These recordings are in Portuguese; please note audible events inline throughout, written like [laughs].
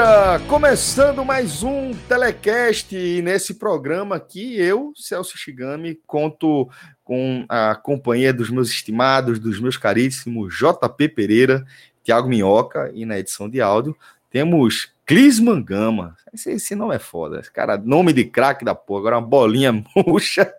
Galera! Começando mais um telecast e nesse programa aqui eu, Celso Shigami, conto com a companhia dos meus estimados, dos meus caríssimos JP Pereira, Tiago Minhoca e na edição de áudio temos Clisman Gama. Esse, esse nome é foda. Cara, nome de craque da porra, agora uma bolinha [laughs] murcha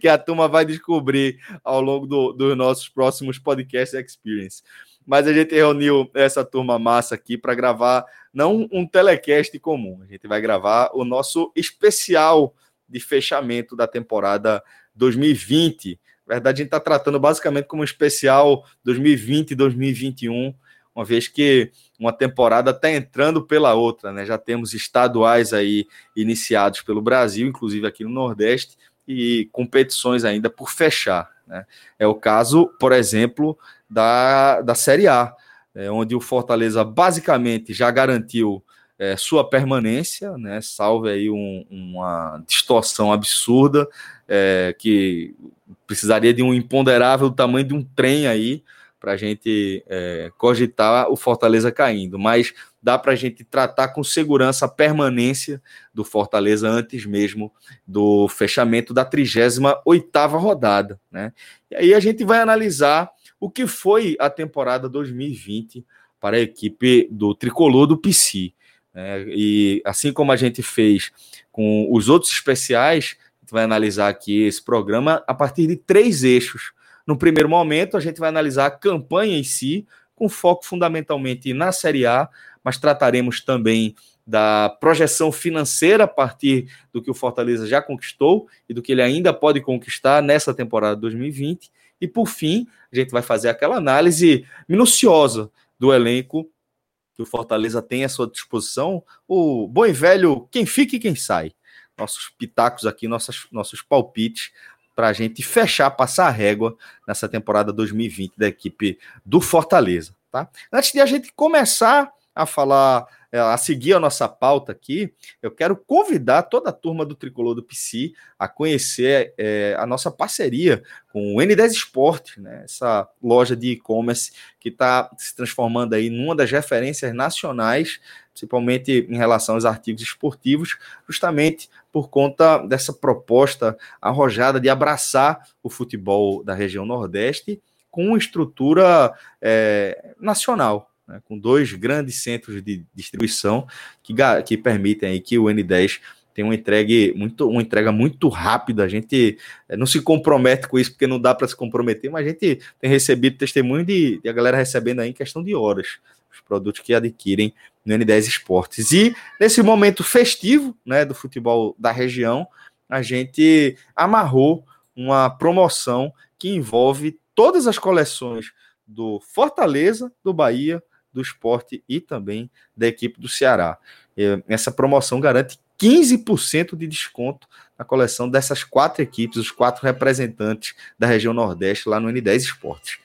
que a turma vai descobrir ao longo do, dos nossos próximos podcast experience mas a gente reuniu essa turma massa aqui para gravar não um telecast comum, a gente vai gravar o nosso especial de fechamento da temporada 2020. Na verdade, a gente está tratando basicamente como um especial 2020-2021, uma vez que uma temporada está entrando pela outra, né? Já temos estaduais aí iniciados pelo Brasil, inclusive aqui no Nordeste, e competições ainda por fechar. Né? É o caso, por exemplo, da, da Série A, é, onde o Fortaleza basicamente já garantiu é, sua permanência, né, salve aí um, uma distorção absurda, é, que precisaria de um imponderável tamanho de um trem aí para a gente é, cogitar o Fortaleza caindo, mas dá para a gente tratar com segurança a permanência do Fortaleza antes mesmo do fechamento da 38ª rodada, né? E aí a gente vai analisar o que foi a temporada 2020 para a equipe do tricolor do PC. Né? E assim como a gente fez com os outros especiais, a gente vai analisar aqui esse programa a partir de três eixos. No primeiro momento, a gente vai analisar a campanha em si, com foco fundamentalmente na Série A, mas trataremos também da projeção financeira a partir do que o Fortaleza já conquistou e do que ele ainda pode conquistar nessa temporada 2020 e por fim, a gente vai fazer aquela análise minuciosa do elenco que o Fortaleza tem à sua disposição. O bom e velho, quem fica e quem sai. Nossos pitacos aqui, nossos, nossos palpites para a gente fechar, passar a régua nessa temporada 2020 da equipe do Fortaleza. Tá? Antes de a gente começar a falar é, a seguir a nossa pauta aqui, eu quero convidar toda a turma do Tricolor do PC a conhecer é, a nossa parceria com o N10 Sport, né? essa loja de e-commerce que está se transformando aí numa das referências nacionais, principalmente em relação aos artigos esportivos, justamente por conta dessa proposta arrojada de abraçar o futebol da região Nordeste com uma estrutura é, nacional, né, com dois grandes centros de distribuição que, que permitem que o N10 tenha uma entrega muito, uma entrega muito rápida. A gente eh, não se compromete com isso porque não dá para se comprometer, mas a gente tem recebido testemunho de, de, a galera recebendo aí em questão de horas os produtos que adquirem no N10 Esportes. E nesse momento festivo, né, do futebol da região, a gente amarrou uma promoção que envolve todas as coleções do Fortaleza, do Bahia, do esporte e também da equipe do Ceará. Essa promoção garante 15% de desconto na coleção dessas quatro equipes, os quatro representantes da região Nordeste lá no N10 Esportes.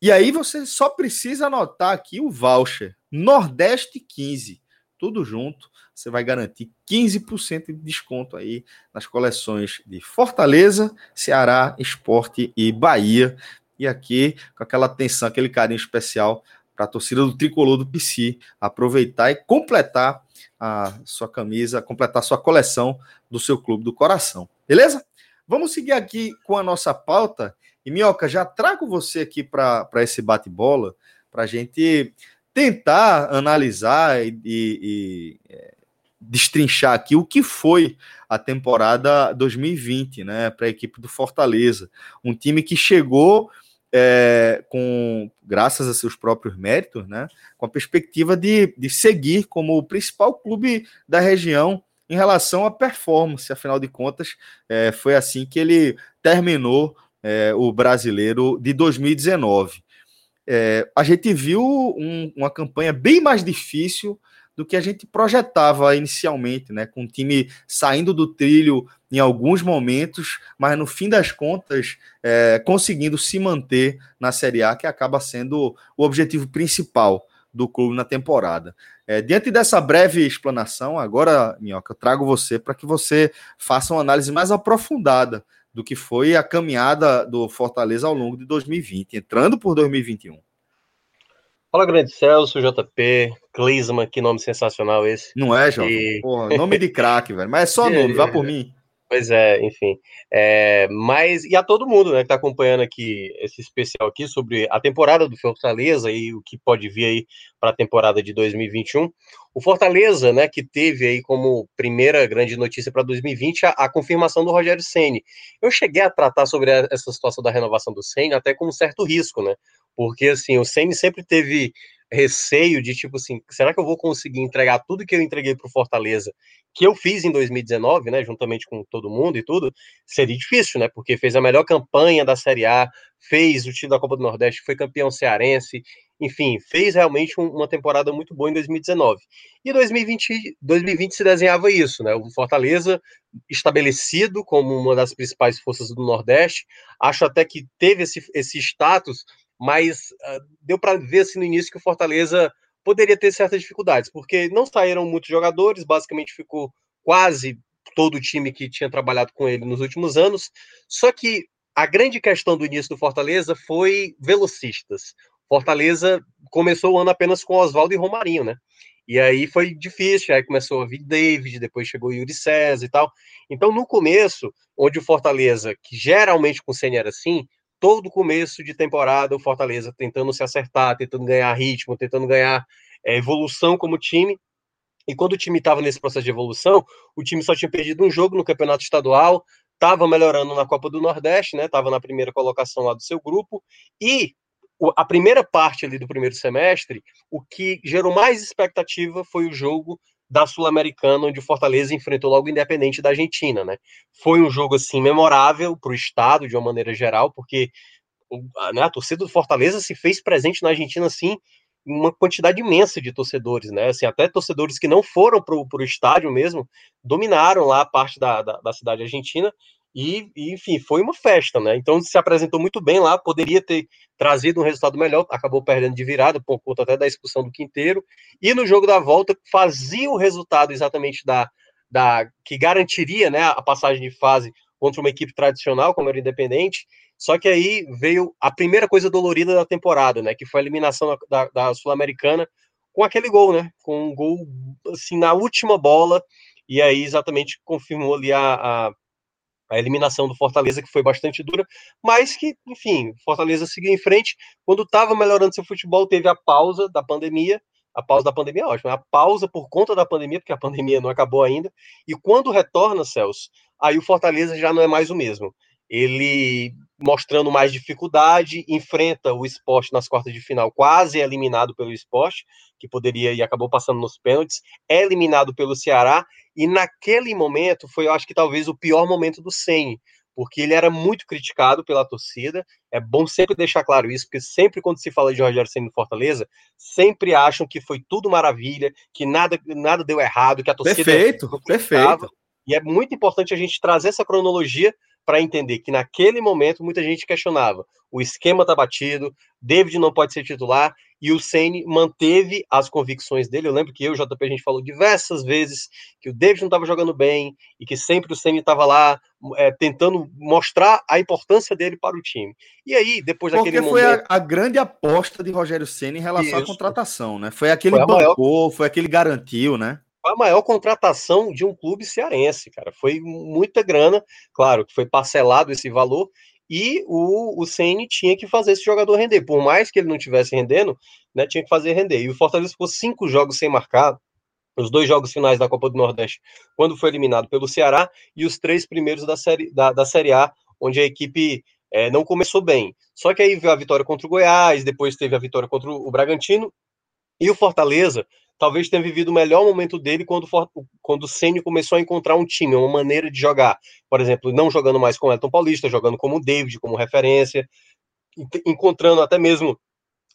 E aí você só precisa anotar aqui o voucher Nordeste 15, tudo junto. Você vai garantir 15% de desconto aí nas coleções de Fortaleza, Ceará, Esporte e Bahia. E aqui, com aquela atenção, aquele carinho especial para a torcida do tricolor do PC aproveitar e completar a sua camisa, completar a sua coleção do seu clube do coração. Beleza? Vamos seguir aqui com a nossa pauta. E Minhoca, já trago você aqui para esse bate-bola, para a gente tentar analisar e, e, e é, destrinchar aqui o que foi a temporada 2020, né, para a equipe do Fortaleza. Um time que chegou é, com graças a seus próprios méritos, né, com a perspectiva de, de seguir como o principal clube da região em relação à performance. Afinal de contas, é, foi assim que ele terminou é, o brasileiro de 2019. É, a gente viu um, uma campanha bem mais difícil do que a gente projetava inicialmente, né? Com o time saindo do trilho em alguns momentos, mas no fim das contas é, conseguindo se manter na Série A, que acaba sendo o objetivo principal do clube na temporada. É, diante dessa breve explanação, agora, Minhoca, eu trago você para que você faça uma análise mais aprofundada do que foi a caminhada do Fortaleza ao longo de 2020, entrando por 2021. Fala, grande Celso, JP, Clisman, que nome sensacional esse. Não é, João? E... Porra, nome de craque, velho. Mas é só [laughs] nome, vá por mim. Pois é, enfim. É, mas, e a todo mundo né, que está acompanhando aqui esse especial aqui sobre a temporada do Fortaleza e o que pode vir aí para a temporada de 2021. O Fortaleza, né, que teve aí como primeira grande notícia para 2020 a, a, confirmação do Rogério Ceni. Eu cheguei a tratar sobre essa situação da renovação do Ceni até com um certo risco, né? Porque assim, o Ceni sempre teve receio de tipo assim, será que eu vou conseguir entregar tudo que eu entreguei para o Fortaleza, que eu fiz em 2019, né, juntamente com todo mundo e tudo, seria difícil, né, porque fez a melhor campanha da Série A, fez o time da Copa do Nordeste, foi campeão cearense, enfim, fez realmente um, uma temporada muito boa em 2019. E 2020, 2020 se desenhava isso, né, o Fortaleza estabelecido como uma das principais forças do Nordeste, acho até que teve esse, esse status mas uh, deu para ver assim no início que o Fortaleza poderia ter certas dificuldades, porque não saíram muitos jogadores, basicamente ficou quase todo o time que tinha trabalhado com ele nos últimos anos. Só que a grande questão do início do Fortaleza foi velocistas. Fortaleza começou o ano apenas com Oswaldo e Romarinho, né? E aí foi difícil, aí começou a vir David, depois chegou Yuri César e tal. Então, no começo, onde o Fortaleza, que geralmente com o Senna era assim, todo começo de temporada o Fortaleza tentando se acertar, tentando ganhar ritmo, tentando ganhar é, evolução como time. E quando o time estava nesse processo de evolução, o time só tinha perdido um jogo no campeonato estadual, estava melhorando na Copa do Nordeste, né? Estava na primeira colocação lá do seu grupo e a primeira parte ali do primeiro semestre, o que gerou mais expectativa foi o jogo da Sul-Americana, onde o Fortaleza enfrentou logo o Independente da Argentina, né? Foi um jogo, assim, memorável para o Estado, de uma maneira geral, porque né, a torcida do Fortaleza se fez presente na Argentina, assim, uma quantidade imensa de torcedores, né? Assim, até torcedores que não foram para o estádio mesmo, dominaram lá a parte da, da, da cidade argentina e, e, enfim, foi uma festa, né? Então se apresentou muito bem lá, poderia ter trazido um resultado melhor, acabou perdendo de virada, por conta até da expulsão do Quinteiro. E no jogo da volta, fazia o resultado exatamente da, da que garantiria né, a passagem de fase contra uma equipe tradicional, como era o Independente. Só que aí veio a primeira coisa dolorida da temporada, né? Que foi a eliminação da, da Sul-Americana com aquele gol, né? Com um gol assim na última bola. E aí exatamente confirmou ali a, a a eliminação do Fortaleza, que foi bastante dura, mas que, enfim, Fortaleza seguiu em frente. Quando estava melhorando seu futebol, teve a pausa da pandemia. A pausa da pandemia é ótima, a pausa por conta da pandemia, porque a pandemia não acabou ainda. E quando retorna, Celso, aí o Fortaleza já não é mais o mesmo. Ele mostrando mais dificuldade, enfrenta o esporte nas quartas de final, quase eliminado pelo esporte, que poderia e acabou passando nos pênaltis, é eliminado pelo Ceará, e naquele momento foi, eu acho que talvez o pior momento do Senni, porque ele era muito criticado pela torcida. É bom sempre deixar claro isso, porque sempre quando se fala de Rogério Senna no Fortaleza, sempre acham que foi tudo maravilha, que nada, nada deu errado, que a torcida. Perfeito, perfeito. E é muito importante a gente trazer essa cronologia para entender que naquele momento muita gente questionava. O esquema está batido, David não pode ser titular, e o Ceni manteve as convicções dele. Eu lembro que eu e o JP a gente falou diversas vezes que o David não estava jogando bem e que sempre o Ceni estava lá é, tentando mostrar a importância dele para o time. E aí, depois Porque daquele foi momento... a, a, grande aposta de Rogério Ceni em relação Isso. à contratação, né? Foi aquele foi bancou, maior... foi aquele garantiu, né? Foi a maior contratação de um clube cearense, cara. Foi muita grana, claro que foi parcelado esse valor, e o, o Ceni tinha que fazer esse jogador render. Por mais que ele não estivesse rendendo, né, tinha que fazer render. E o Fortaleza ficou cinco jogos sem marcar, os dois jogos finais da Copa do Nordeste, quando foi eliminado pelo Ceará, e os três primeiros da Série, da, da série A, onde a equipe é, não começou bem. Só que aí veio a vitória contra o Goiás, depois teve a vitória contra o Bragantino, e o Fortaleza talvez tenha vivido o melhor momento dele quando, quando o Ceni começou a encontrar um time, uma maneira de jogar. Por exemplo, não jogando mais com o Elton Paulista, jogando como o David, como referência, encontrando até mesmo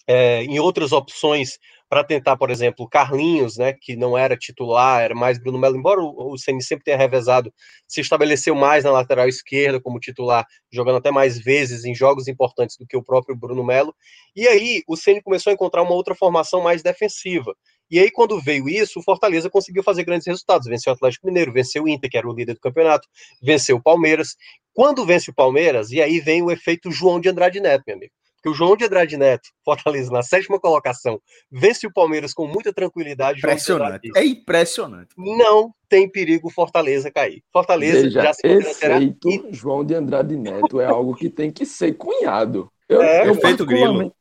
é, em outras opções para tentar, por exemplo, Carlinhos, né, que não era titular, era mais Bruno Melo, embora o, o Ceni sempre tenha revezado, se estabeleceu mais na lateral esquerda como titular, jogando até mais vezes em jogos importantes do que o próprio Bruno Melo. E aí o Ceni começou a encontrar uma outra formação mais defensiva. E aí, quando veio isso, o Fortaleza conseguiu fazer grandes resultados. Venceu o Atlético Mineiro, venceu o Inter, que era o líder do campeonato, venceu o Palmeiras. Quando vence o Palmeiras, e aí vem o efeito João de Andrade Neto, meu amigo que o João de Andrade Neto, [laughs] Fortaleza, na sétima colocação, vence o Palmeiras com muita tranquilidade. Impressionante. É impressionante. Não tem perigo Fortaleza cair. Fortaleza Veja, já se efeito e... João de Andrade Neto é algo que tem que ser cunhado. Eu, é, eu efeito grilo.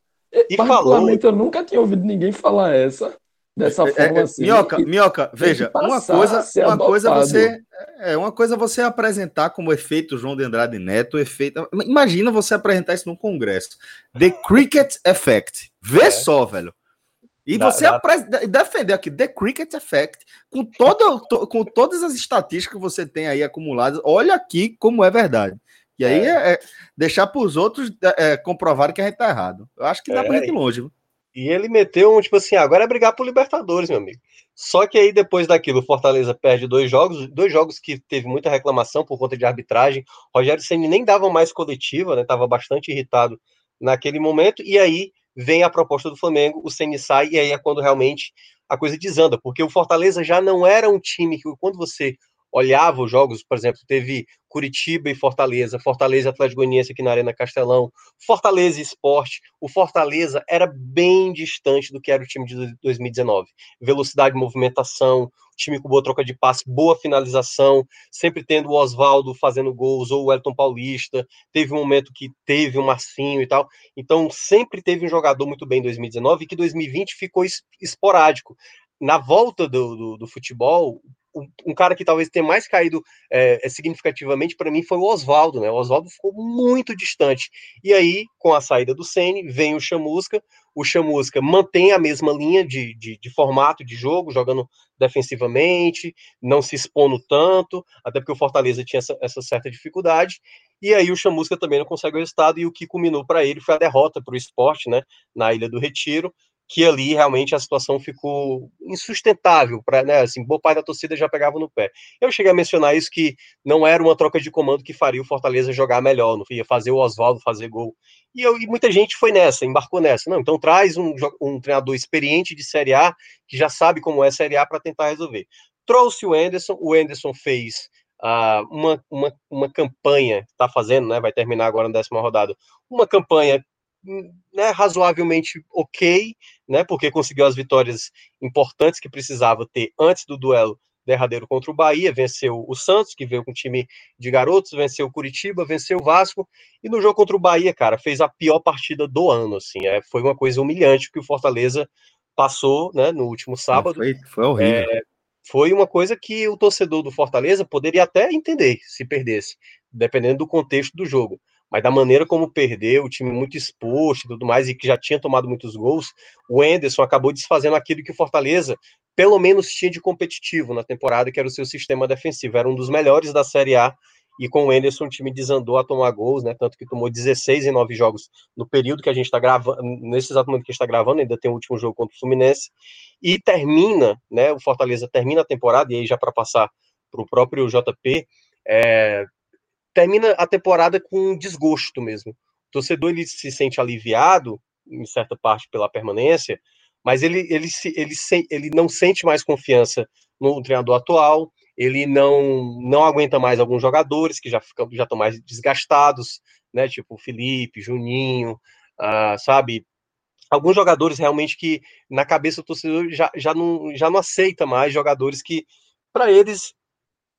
E falou... eu nunca tinha ouvido ninguém falar essa dessa é, forma é, assim. Minhoca, Minhoca, veja, uma coisa, uma coisa você é uma coisa você apresentar como efeito João de Andrade Neto, efeito. Imagina você apresentar isso num congresso. The Cricket Effect. Vê é. só, velho. E dá, você dá. defender aqui The Cricket Effect com toda, to, com todas as estatísticas que você tem aí acumuladas. Olha aqui como é verdade. E aí é, é, é deixar para os outros é, comprovarem que a gente tá errado. Eu acho que dá é, para ir longe. Viu? E ele meteu um tipo assim, ah, agora é brigar por Libertadores, meu amigo. Só que aí depois daquilo, o Fortaleza perde dois jogos, dois jogos que teve muita reclamação por conta de arbitragem. Rogério Ceni nem dava mais coletiva, né? Tava bastante irritado naquele momento. E aí vem a proposta do Flamengo, o Ceni sai e aí é quando realmente a coisa desanda, porque o Fortaleza já não era um time que quando você olhava os jogos, por exemplo, teve Curitiba e Fortaleza, Fortaleza e Atlético Goianiense aqui na Arena Castelão, Fortaleza e Esporte. O Fortaleza era bem distante do que era o time de 2019. Velocidade, movimentação, time com boa troca de passe, boa finalização, sempre tendo o Oswaldo fazendo gols ou o Elton Paulista. Teve um momento que teve o Marcinho e tal. Então, sempre teve um jogador muito bem em 2019 e que 2020 ficou esporádico na volta do, do, do, futebol, um cara que talvez tenha mais caído é, é significativamente para mim foi o Oswaldo, né? O Oswaldo ficou muito distante. E aí, com a saída do Sene, vem o Chamusca. O Chamusca mantém a mesma linha de, de, de, formato de jogo, jogando defensivamente, não se expondo tanto, até porque o Fortaleza tinha essa, essa certa dificuldade. E aí o Chamusca também não consegue o resultado, e o que culminou para ele foi a derrota para o esporte, né? Na Ilha do Retiro que ali realmente a situação ficou insustentável para, né, assim, boa parte da torcida já pegava no pé. Eu cheguei a mencionar isso que não era uma troca de comando que faria o Fortaleza jogar melhor, não ia fazer o Oswaldo fazer gol. E, eu, e muita gente foi nessa, embarcou nessa. Não, então traz um, um treinador experiente de Série A que já sabe como é Série A para tentar resolver. Trouxe o Enderson, o Enderson fez Uh, uma, uma, uma campanha, está fazendo, né, vai terminar agora na décima rodada, uma campanha né, razoavelmente ok, né, porque conseguiu as vitórias importantes que precisava ter antes do duelo derradeiro contra o Bahia, venceu o Santos, que veio com um time de garotos, venceu o Curitiba, venceu o Vasco, e no jogo contra o Bahia, cara, fez a pior partida do ano, assim, é, foi uma coisa humilhante que o Fortaleza passou, né, no último sábado. Foi, foi horrível. É, foi uma coisa que o torcedor do Fortaleza poderia até entender se perdesse, dependendo do contexto do jogo mas da maneira como perdeu, o time muito exposto e tudo mais, e que já tinha tomado muitos gols, o Enderson acabou desfazendo aquilo que o Fortaleza, pelo menos, tinha de competitivo na temporada, que era o seu sistema defensivo. Era um dos melhores da Série A, e com o Enderson o time desandou a tomar gols, né? Tanto que tomou 16 em 9 jogos no período que a gente está gravando, nesse exato momento que a gente está gravando, ainda tem o último jogo contra o Fluminense, e termina, né? O Fortaleza termina a temporada, e aí já para passar para o próprio JP, é, termina a temporada com um desgosto mesmo. O torcedor ele se sente aliviado, em certa parte, pela permanência, mas ele, ele, se, ele, se, ele não sente mais confiança no treinador atual, ele não, não aguenta mais alguns jogadores que já ficam já estão mais desgastados, né? Tipo Felipe, Juninho, uh, sabe? Alguns jogadores realmente que na cabeça do torcedor já, já, não, já não aceita mais jogadores que para eles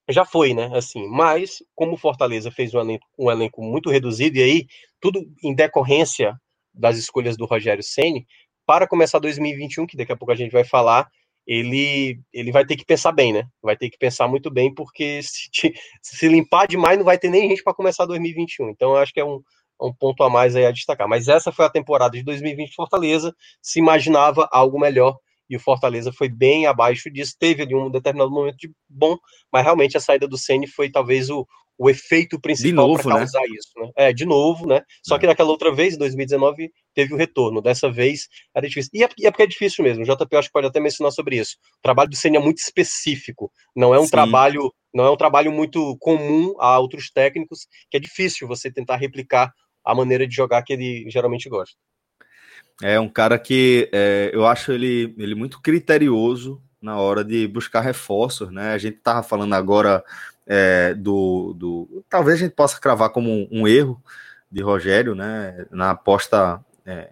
já foi, né? Assim, mas como Fortaleza fez um elenco, um elenco muito reduzido e aí tudo em decorrência das escolhas do Rogério Ceni para começar 2021, que daqui a pouco a gente vai falar, ele ele vai ter que pensar bem, né? Vai ter que pensar muito bem porque [laughs] se, te, se limpar demais não vai ter nem gente para começar 2021. Então eu acho que é um um ponto a mais aí a destacar. Mas essa foi a temporada de 2020 Fortaleza, se imaginava algo melhor e o Fortaleza foi bem abaixo disso. Teve ali um determinado momento de bom, mas realmente a saída do Ceni foi talvez o, o efeito principal para né? causar né? isso, né? É, de novo, né? Só é. que naquela outra vez, em 2019, teve o retorno. Dessa vez era difícil. E é, é porque é difícil mesmo. O JP acho que pode até mencionar sobre isso. O trabalho do Ceni é muito específico. Não é um Sim. trabalho, não é um trabalho muito comum a outros técnicos, que é difícil você tentar replicar a maneira de jogar que ele geralmente gosta. É um cara que é, eu acho ele, ele muito criterioso na hora de buscar reforços, né? A gente tava falando agora é, do, do. Talvez a gente possa cravar como um, um erro de Rogério, né? Na aposta é,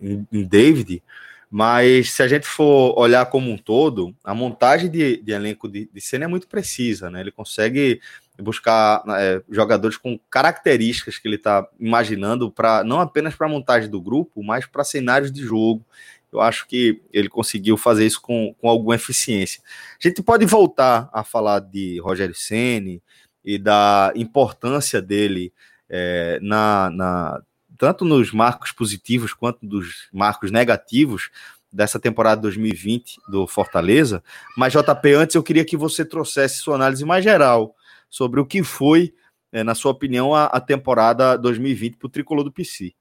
em, em, David, mas se a gente for olhar como um todo, a montagem de, de elenco de, de cena é muito precisa, né? Ele consegue buscar é, jogadores com características que ele está imaginando para não apenas para a montagem do grupo, mas para cenários de jogo. Eu acho que ele conseguiu fazer isso com, com alguma eficiência. A gente pode voltar a falar de Rogério Ceni e da importância dele é, na, na tanto nos marcos positivos quanto nos marcos negativos dessa temporada 2020 do Fortaleza. Mas JP, antes eu queria que você trouxesse sua análise mais geral sobre o que foi, é, na sua opinião, a, a temporada 2020 para o tricolor do PC.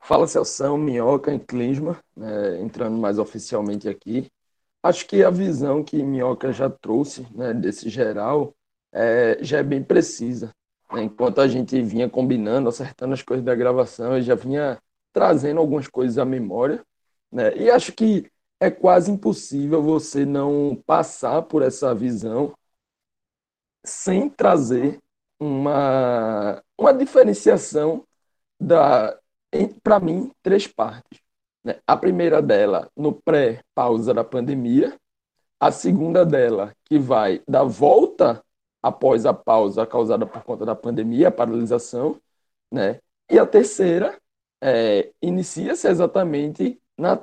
Fala Celção, Minhoca e Klinsmann, né, entrando mais oficialmente aqui. Acho que a visão que Minhoca já trouxe né, desse geral é, já é bem precisa. Enquanto a gente vinha combinando, acertando as coisas da gravação, eu já vinha trazendo algumas coisas à memória. Né? E acho que é quase impossível você não passar por essa visão sem trazer uma, uma diferenciação da, para mim, três partes. Né? A primeira dela, no pré-pausa da pandemia. A segunda dela, que vai dar volta após a pausa causada por conta da pandemia, a paralisação. Né? E a terceira, é, inicia-se exatamente na,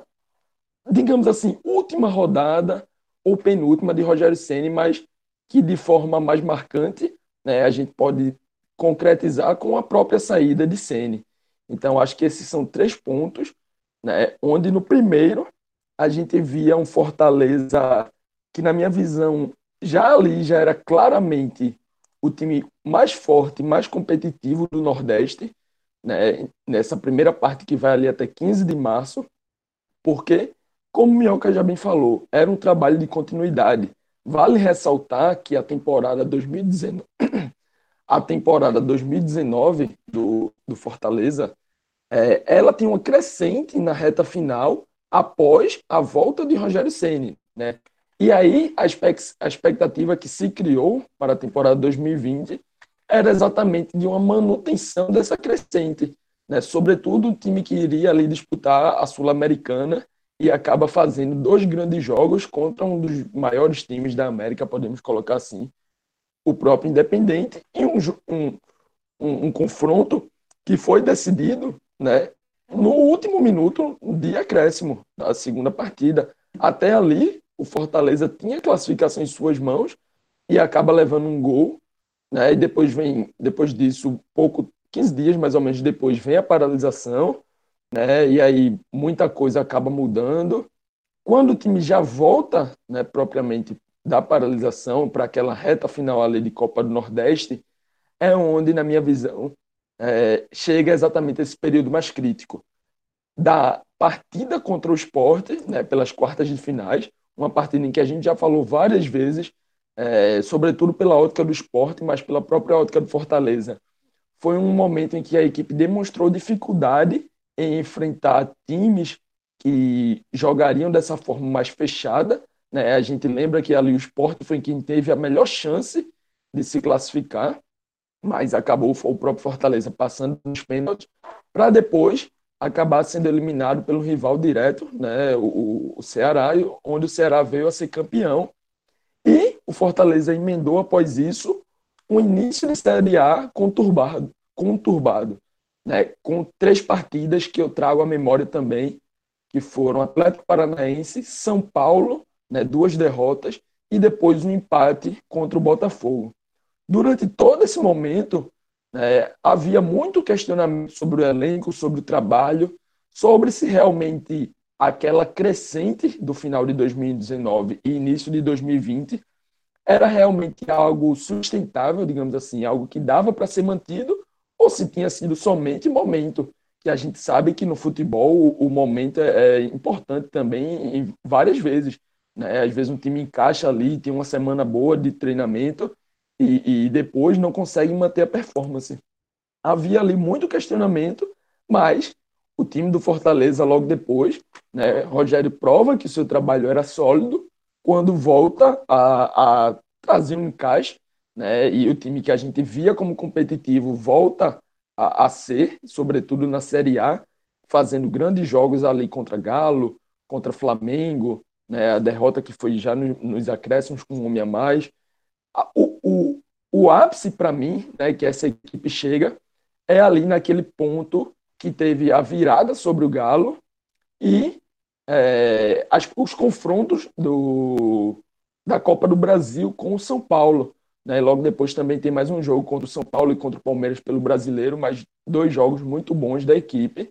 digamos assim, última rodada ou penúltima de Rogério Ceni, mas que de forma mais marcante né, a gente pode concretizar com a própria saída de Sene. Então, acho que esses são três pontos, né, onde no primeiro a gente via um Fortaleza que, na minha visão, já ali já era claramente o time mais forte, mais competitivo do Nordeste, né, nessa primeira parte que vai ali até 15 de março, porque, como o Minhoca já bem falou, era um trabalho de continuidade. Vale ressaltar que a temporada 2019, a temporada 2019 do, do Fortaleza, é, ela tem uma crescente na reta final após a volta de Rogério Ceni, né? E aí a, a expectativa que se criou para a temporada 2020 era exatamente de uma manutenção dessa crescente, né? Sobretudo o time que iria ali disputar a Sul-Americana e acaba fazendo dois grandes jogos contra um dos maiores times da América, podemos colocar assim, o próprio Independente, e um, um, um, um confronto que foi decidido né, no último minuto de acréscimo da segunda partida. Até ali, o Fortaleza tinha classificação em suas mãos e acaba levando um gol, né, e depois vem, depois disso, pouco, 15 dias mais ou menos depois, vem a paralisação, né? E aí muita coisa acaba mudando. Quando o time já volta, né, propriamente da paralisação para aquela reta final ali de Copa do Nordeste, é onde, na minha visão, é, chega exatamente esse período mais crítico da partida contra o esporte, né, pelas quartas de finais, uma partida em que a gente já falou várias vezes, é, sobretudo pela ótica do esporte, mas pela própria ótica do Fortaleza. Foi um momento em que a equipe demonstrou dificuldade em enfrentar times que jogariam dessa forma mais fechada. Né? A gente lembra que ali o Sport foi quem teve a melhor chance de se classificar, mas acabou o próprio Fortaleza passando nos pênaltis para depois acabar sendo eliminado pelo rival direto, né, o, o Ceará, onde o Ceará veio a ser campeão. E o Fortaleza emendou após isso um início de Série A conturbado, conturbado né, com três partidas que eu trago à memória também, que foram Atlético Paranaense, São Paulo, né, duas derrotas, e depois um empate contra o Botafogo. Durante todo esse momento, É, havia muito questionamento sobre o elenco, sobre o trabalho, sobre se realmente aquela crescente do final de 2019 e início de 2020 era realmente algo sustentável, digamos assim, algo que dava para ser mantido, ou se tinha sido somente momento, que a gente sabe que no futebol o, momento é, é importante também em várias vezes. Né? Às vezes um time encaixa ali, tem uma semana boa de treinamento e, e depois não consegue manter a performance. Havia ali muito questionamento, mas o time do Fortaleza logo depois, né, Rogério prova que seu trabalho era sólido, quando volta a, a trazer um encaixe, né, e o time que a gente via como competitivo volta a, a ser, sobretudo na Série A, fazendo grandes jogos ali contra Galo, contra Flamengo, né, a derrota que foi já no, nos acréscimos com um homem a mais. O, o, o ápice para mim, né, que essa equipe chega, é ali naquele ponto que teve a virada sobre o Galo e é, as, os confrontos do, da Copa do Brasil com o São Paulo. Né? Logo depois também tem mais um jogo contra o São Paulo e contra o Palmeiras pelo brasileiro, mas dois jogos muito bons da equipe.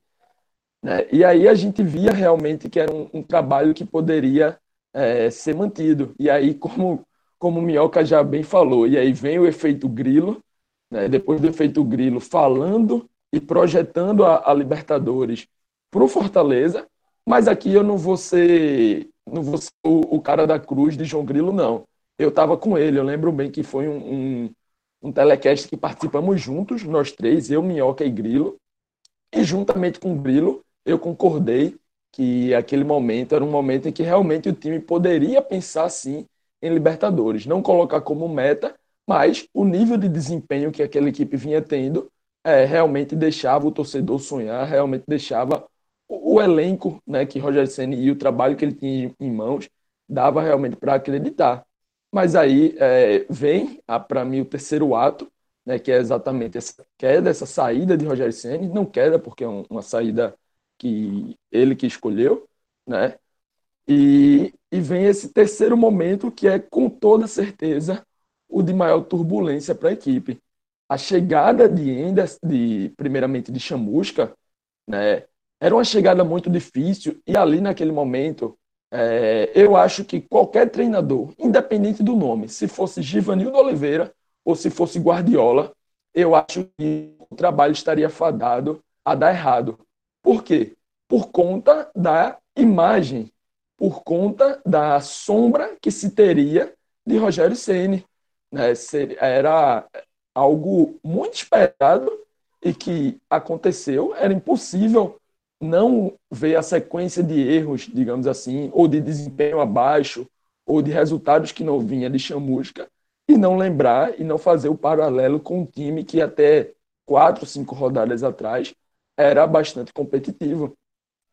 Né? E aí a gente via realmente que era um, um trabalho que poderia é, ser mantido. E aí, como, como o Minhoca já bem falou, e aí vem o efeito grilo, né? depois do efeito grilo falando e projetando a, a Libertadores para o Fortaleza, mas aqui eu não vou ser, não vou ser o, o, cara da cruz de João Grilo, não. Eu estava com ele, eu lembro bem que foi um, um, um telecast que participamos juntos, nós três, eu, Minhoca e Grilo, e juntamente com o Grilo, eu concordei que aquele momento era um momento em que realmente o time poderia pensar sim em Libertadores, não colocar como meta, mas o nível de desempenho que aquela equipe vinha tendo é, realmente deixava o torcedor sonhar, realmente deixava o, o elenco né, que Roger Senna e o trabalho que ele tinha em mãos dava realmente para acreditar. Mas aí é, vem, para mim, o terceiro ato, né, que é exatamente essa queda, essa saída de Roger Senna, não queda porque é um, uma saída que ele que escolheu, né? E, e vem esse terceiro momento que é com toda certeza o de maior turbulência para a equipe, a chegada de Enders, de, primeiramente de Chamusca, né, era uma chegada muito difícil. E ali naquele momento é, eu acho que qualquer treinador, independente do nome, se fosse Givanildo Oliveira ou se fosse Guardiola, eu acho que o trabalho estaria fadado a dar errado. Por quê? Por conta da imagem, por conta da sombra que se teria de Rogério Ceni. Né? Era algo muito esperado e que aconteceu, era impossível não ver a sequência de erros, digamos assim, ou de desempenho abaixo, ou de resultados que não vinha de chamusca, e não lembrar e não fazer o paralelo com um time que até quatro, cinco rodadas atrás era bastante competitivo.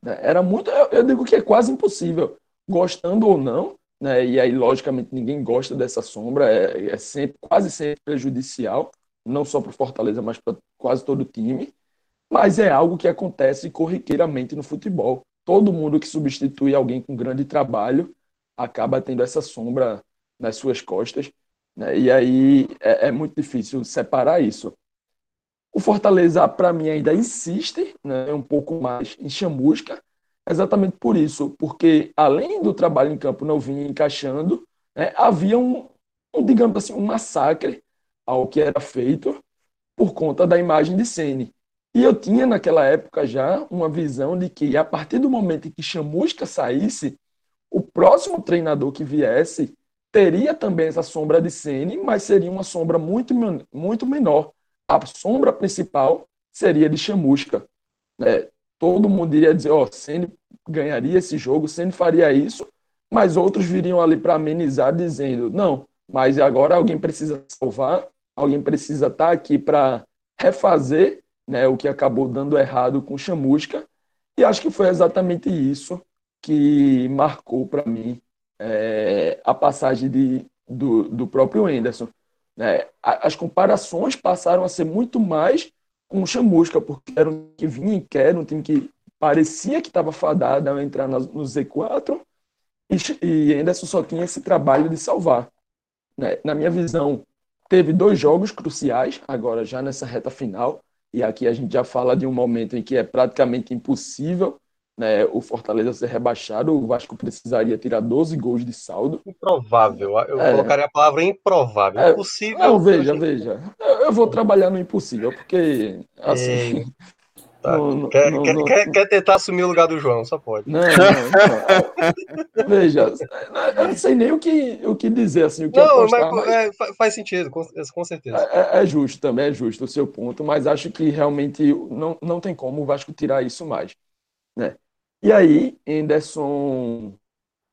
Né? Era muito, eu digo que é quase impossível, gostando ou não, né? E aí, logicamente, ninguém gosta dessa sombra, é, é sempre, quase sempre prejudicial, não só para o Fortaleza, mas para quase todo o time. Mas é algo que acontece corriqueiramente no futebol. Todo mundo que substitui alguém com grande trabalho acaba tendo essa sombra nas suas costas. Né? E aí é, é, muito difícil separar isso. O Fortaleza, para mim, ainda insiste né, um pouco mais em chamusca, exatamente por isso, porque além do trabalho em campo não vinha encaixando, né, havia um, um, digamos assim, um massacre ao que era feito por conta da imagem de Sene. E eu tinha naquela época já uma visão de que a partir do momento em que Chamusca saísse, o próximo treinador que viesse teria também essa sombra de Sene, mas seria uma sombra muito, muito menor. A sombra principal seria de Chamusca. É, todo mundo iria dizer, ó, oh, Ceni ganharia esse jogo, Ceni faria isso, mas outros viriam ali para amenizar dizendo, não, mas agora alguém precisa salvar, alguém precisa estar tá aqui para refazer né, o que acabou dando errado com Chamusca, e acho que foi exatamente isso que marcou para mim é, a passagem de, do, do próprio Anderson. Né? As comparações passaram a ser muito mais com o Chamusca, porque era um que vinha e quer, um time que parecia que estava fadado a entrar no Z4, e, e só tinha esse trabalho de salvar. Né? Na minha visão, teve dois jogos cruciais, agora já nessa reta final, e aqui a gente já fala de um momento em que é praticamente impossível né, o Fortaleza ser rebaixado, o Vasco precisaria tirar 12 gols de saldo. Improvável, eu é, colocaria a palavra improvável. É, impossível. Não, veja, [laughs] veja. Eu vou trabalhar no impossível, porque assim. Tá. Não, quer, não, quer, não, quer, quer, tentar assumir o lugar do João, só pode. Não, não, [laughs] Veja, eu não sei nem o que, o que dizer, assim, o que não, apostar, mas, mas... É, faz sentido, com, com certeza. É, é, é, justo também, é justo o seu ponto, mas acho que realmente não, não tem como o Vasco tirar isso mais. Né? E aí, Anderson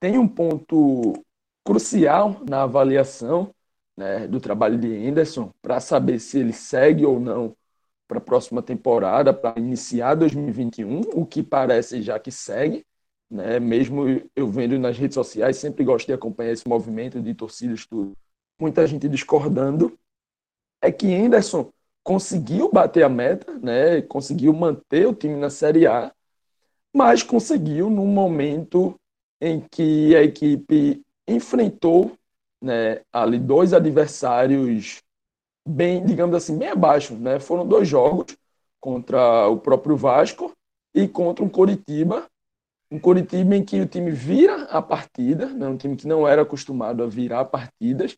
tem um ponto crucial na avaliação né, do trabalho de Anderson para saber se ele segue ou não para a próxima temporada, para iniciar 2021, o que parece já que segue, né? Mesmo eu vendo nas redes sociais, sempre gosto de acompanhar esse movimento de torcidas, tudo. Muita gente discordando. É que Anderson conseguiu bater a meta, né? Conseguiu manter o time na Série A, mas conseguiu num momento em que a equipe enfrentou, né, ali dois adversários bem, digamos assim, bem abaixo, né? Foram dois jogos contra o próprio Vasco e contra um Coritiba, um Coritiba em que o time vira a partida, né? um time que não era acostumado a virar partidas,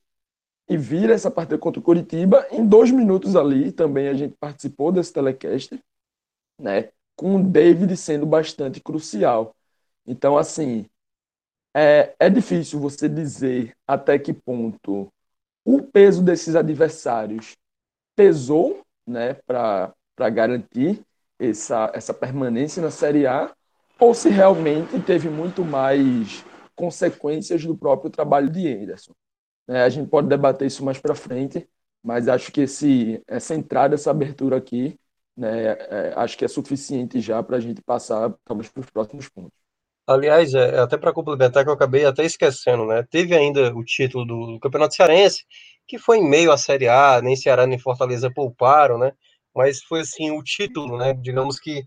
e vira essa partida contra o Coritiba em dois minutos ali, também a gente participou desse telecast, né? com o David sendo bastante crucial. Então, assim, é, é difícil você dizer até que ponto o peso desses adversários pesou né, para garantir essa, essa permanência na Série A, ou se realmente teve muito mais consequências do próprio trabalho de Anderson. É, a gente pode debater isso mais para frente, mas acho que esse, essa entrada, essa abertura aqui, né, é, acho que é suficiente já para a gente passar para os próximos pontos. Aliás, é, é até para complementar que eu acabei até esquecendo, né? Teve ainda o título do, do, Campeonato Cearense, que foi em meio à Série A, nem Ceará nem Fortaleza pouparam, né? Mas foi assim o título, né? Digamos que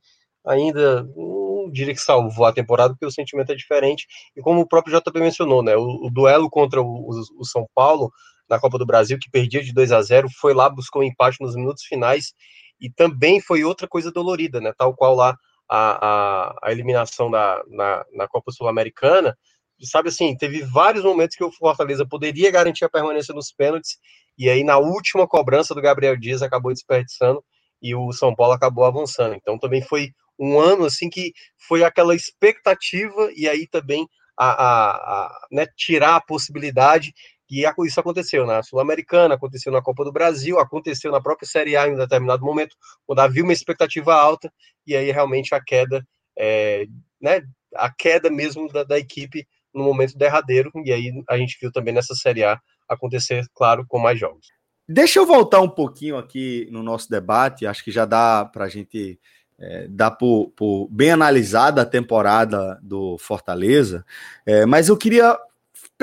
ainda não diria que salvou a temporada, porque o sentimento é diferente. E como o próprio JP mencionou, né? O, o duelo contra o, o, o, São Paulo na Copa do Brasil, que perdia de 2 a 0, foi lá buscou um empate nos minutos finais e também foi outra coisa dolorida, né? Tal qual lá a, a, a eliminação da, na, na Copa Sul-Americana, sabe assim, teve vários momentos que o Fortaleza poderia garantir a permanência nos pênaltis, e aí na última cobrança do Gabriel Dias acabou desperdiçando e o São Paulo acabou avançando. Então também foi um ano assim que foi aquela expectativa e aí também a, a, a né, tirar a possibilidade e isso aconteceu na Sul-Americana, aconteceu na Copa do Brasil, aconteceu na própria Série A em um determinado momento, quando havia uma expectativa alta, e aí realmente a queda, é, né, a queda mesmo da, da, equipe no momento derradeiro, e aí a gente viu também nessa Série A acontecer, claro, com mais jogos. Deixa eu voltar um pouquinho aqui no nosso debate, acho que já dá para a gente é, dar por, por, bem analisada a temporada do Fortaleza, é, mas eu queria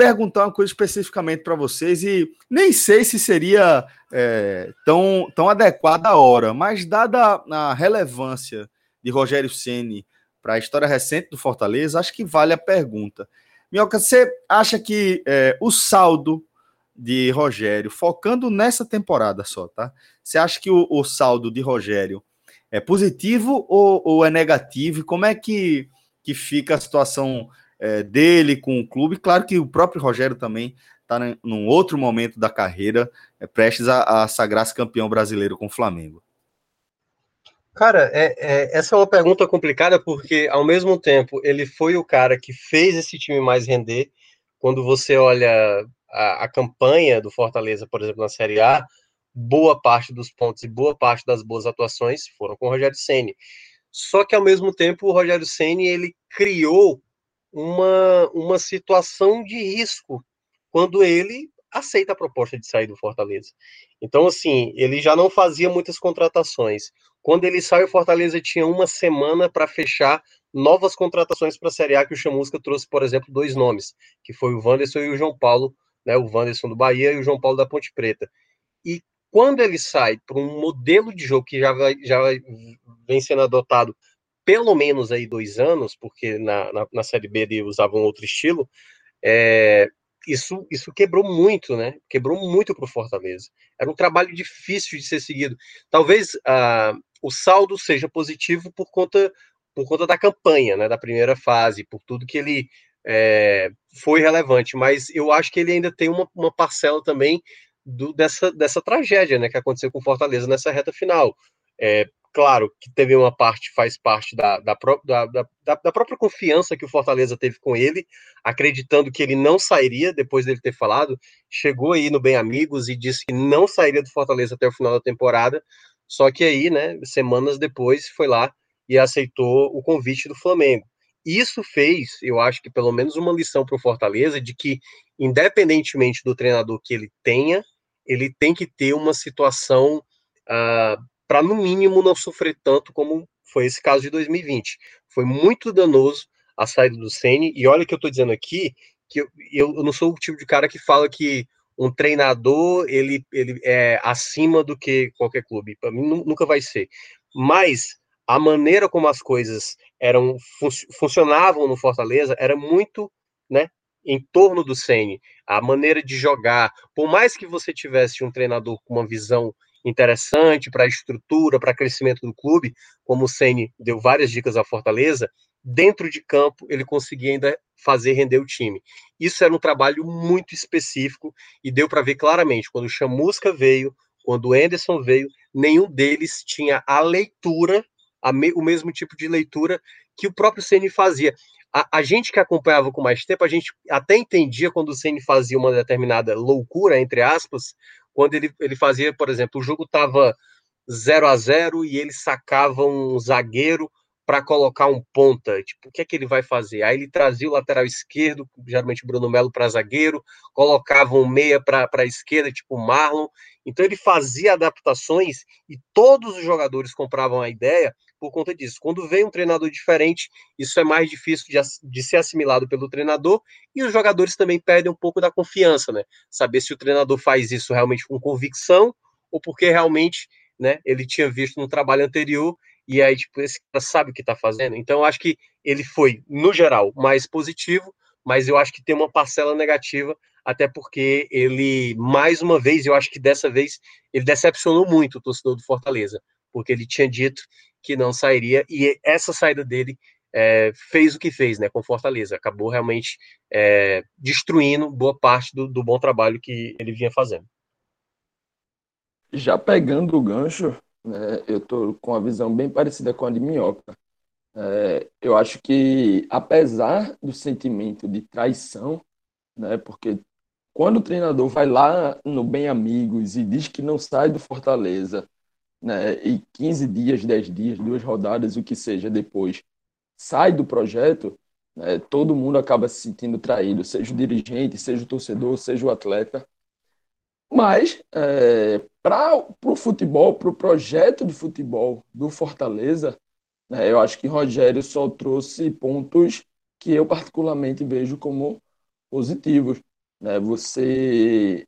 perguntar uma coisa especificamente para vocês e nem sei se seria é, tão, tão adequada a hora, mas dada a relevância de Rogério Ceni para a história recente do Fortaleza, acho que vale a pergunta. Minhoca, você acha que é, o saldo de Rogério, focando nessa temporada só, tá? Você acha que o, o saldo de Rogério é positivo ou, ou é negativo? Como é que, que fica a situação é, dele com o clube. Claro que o próprio Rogério também está num outro momento da carreira, é, prestes a, a sagrar-se campeão brasileiro com o Flamengo. Cara, é, é, essa é uma pergunta complicada porque, ao mesmo tempo, ele foi o cara que fez esse time mais render. Quando você olha a, a campanha do Fortaleza, por exemplo, na Série A, boa parte dos pontos e boa parte das boas atuações foram com o Rogério Ceni. Só que ao mesmo tempo o Rogério Ceni ele criou uma, uma situação de risco quando ele aceita a proposta de sair do Fortaleza. Então, assim, ele já não fazia muitas contratações. Quando ele saiu, Fortaleza tinha uma semana para fechar novas contratações para a Série A, que o Chamusca trouxe, por exemplo, dois nomes, que foi o Wanderson e o João Paulo, né, o Wanderson do Bahia e o João Paulo da Ponte Preta. E quando ele sai para um modelo de jogo que já, vai, já vem sendo adotado pelo menos aí dois anos, porque na, na, na Série B ele usava um outro estilo, é, isso, isso quebrou muito, né? Quebrou muito para o Fortaleza. Era um trabalho difícil de ser seguido. Talvez uh, o saldo seja positivo por conta, por conta da campanha, né? Da primeira fase, por tudo que ele é, foi relevante. Mas eu acho que ele ainda tem uma, uma parcela também do, dessa, dessa tragédia, né? Que aconteceu com o Fortaleza nessa reta final. É, Claro que teve uma parte, faz parte da, da, da, da, da própria confiança que o Fortaleza teve com ele, acreditando que ele não sairia depois dele ter falado. Chegou aí no Bem Amigos e disse que não sairia do Fortaleza até o final da temporada. Só que aí, né, semanas depois, foi lá e aceitou o convite do Flamengo. Isso fez, eu acho que pelo menos uma lição para o Fortaleza de que, independentemente do treinador que ele tenha, ele tem que ter uma situação uh, para no mínimo não sofrer tanto como foi esse caso de 2020. Foi muito danoso a saída do Ceni e olha que eu estou dizendo aqui que eu, eu, não sou o tipo de cara que fala que um treinador ele, ele é acima do que qualquer clube. Para mim nunca vai ser. Mas a maneira como as coisas eram fun funcionavam no Fortaleza era muito, né, em torno do Ceni, a maneira de jogar. Por mais que você tivesse um treinador com uma visão interessante para a estrutura, para crescimento do clube, como o Ceni deu várias dicas à Fortaleza, dentro de campo ele conseguia ainda fazer render o time. Isso era um trabalho muito específico e deu para ver claramente quando o Chamusca veio, quando o Anderson veio, nenhum deles tinha a leitura, a me, o mesmo tipo de leitura que o próprio Ceni fazia. A, a, gente que acompanhava com mais tempo, a gente até entendia quando o Ceni fazia uma determinada loucura, entre aspas, quando ele, ele fazia, por exemplo, o jogo estava 0 a 0 e ele sacava um zagueiro para colocar um ponta. Tipo, o que é que ele vai fazer? Aí ele trazia o lateral esquerdo, geralmente Bruno Melo para zagueiro, colocava um meia para a esquerda, tipo Marlon. Então ele fazia adaptações e todos os jogadores compravam a ideia por conta disso. Quando vem um treinador diferente, isso é mais difícil de, de, ser assimilado pelo treinador e os jogadores também perdem um pouco da confiança, né? Saber se o treinador faz isso realmente com convicção ou porque realmente, né, ele tinha visto no trabalho anterior e aí, tipo, esse cara sabe o que está fazendo. Então, eu acho que ele foi, no geral, mais positivo, mas eu acho que tem uma parcela negativa, até porque ele, mais uma vez, eu acho que dessa vez, ele decepcionou muito o torcedor do Fortaleza, porque ele tinha dito que não sairia, e essa saída dele é, fez o que fez né, com Fortaleza, acabou realmente é, destruindo boa parte do, do bom trabalho que ele vinha fazendo. Já pegando o gancho, né, eu estou com uma visão bem parecida com a de Minhoca. É, eu acho que, apesar do sentimento de traição, né, porque quando o treinador vai lá no Bem Amigos e diz que não sai do Fortaleza, né, e 15 dias, 10 dias, duas rodadas, o que seja depois, sai do projeto, né, todo mundo acaba se sentindo traído, seja o dirigente, seja o torcedor, seja o atleta. Mas, é, para o futebol, para o projeto de futebol do Fortaleza, né, eu acho que Rogério só trouxe pontos que eu particularmente vejo como positivos. Né? Você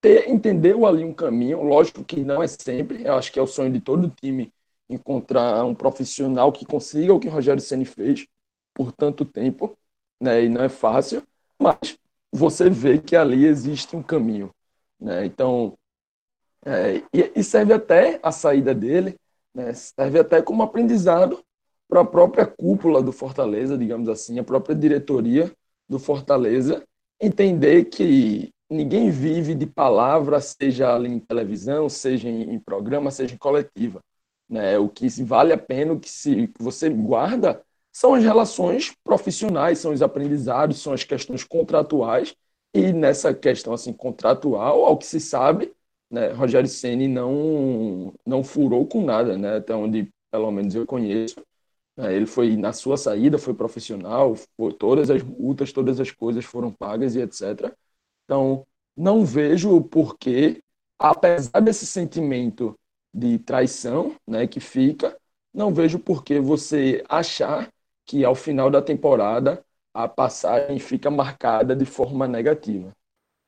ter, entendeu ali um caminho, lógico que não é sempre, eu acho que é o sonho de todo time encontrar um profissional que consiga o que Rogério Ceni fez por tanto tempo, né? E não é fácil, mas você vê que ali existe um caminho, né? Então, é, e, serve até a saída dele, né? Serve até como aprendizado para a própria cúpula do Fortaleza, digamos assim, a própria diretoria do Fortaleza entender que ninguém vive de palavras, seja ali em televisão, seja em, programa, seja em coletiva. Né? O que vale a pena, o que, se, que você guarda, são as relações profissionais, são os aprendizados, são as questões contratuais. E nessa questão assim contratual, ao que se sabe, né, Rogério Ceni não não furou com nada, né? Até onde pelo menos eu conheço? Ele foi na sua saída foi profissional, foi, todas as multas, todas as coisas foram pagas e etc. Então, não vejo o porquê, apesar desse sentimento de traição né, que fica, não vejo por que você achar que ao final da temporada a passagem fica marcada de forma negativa.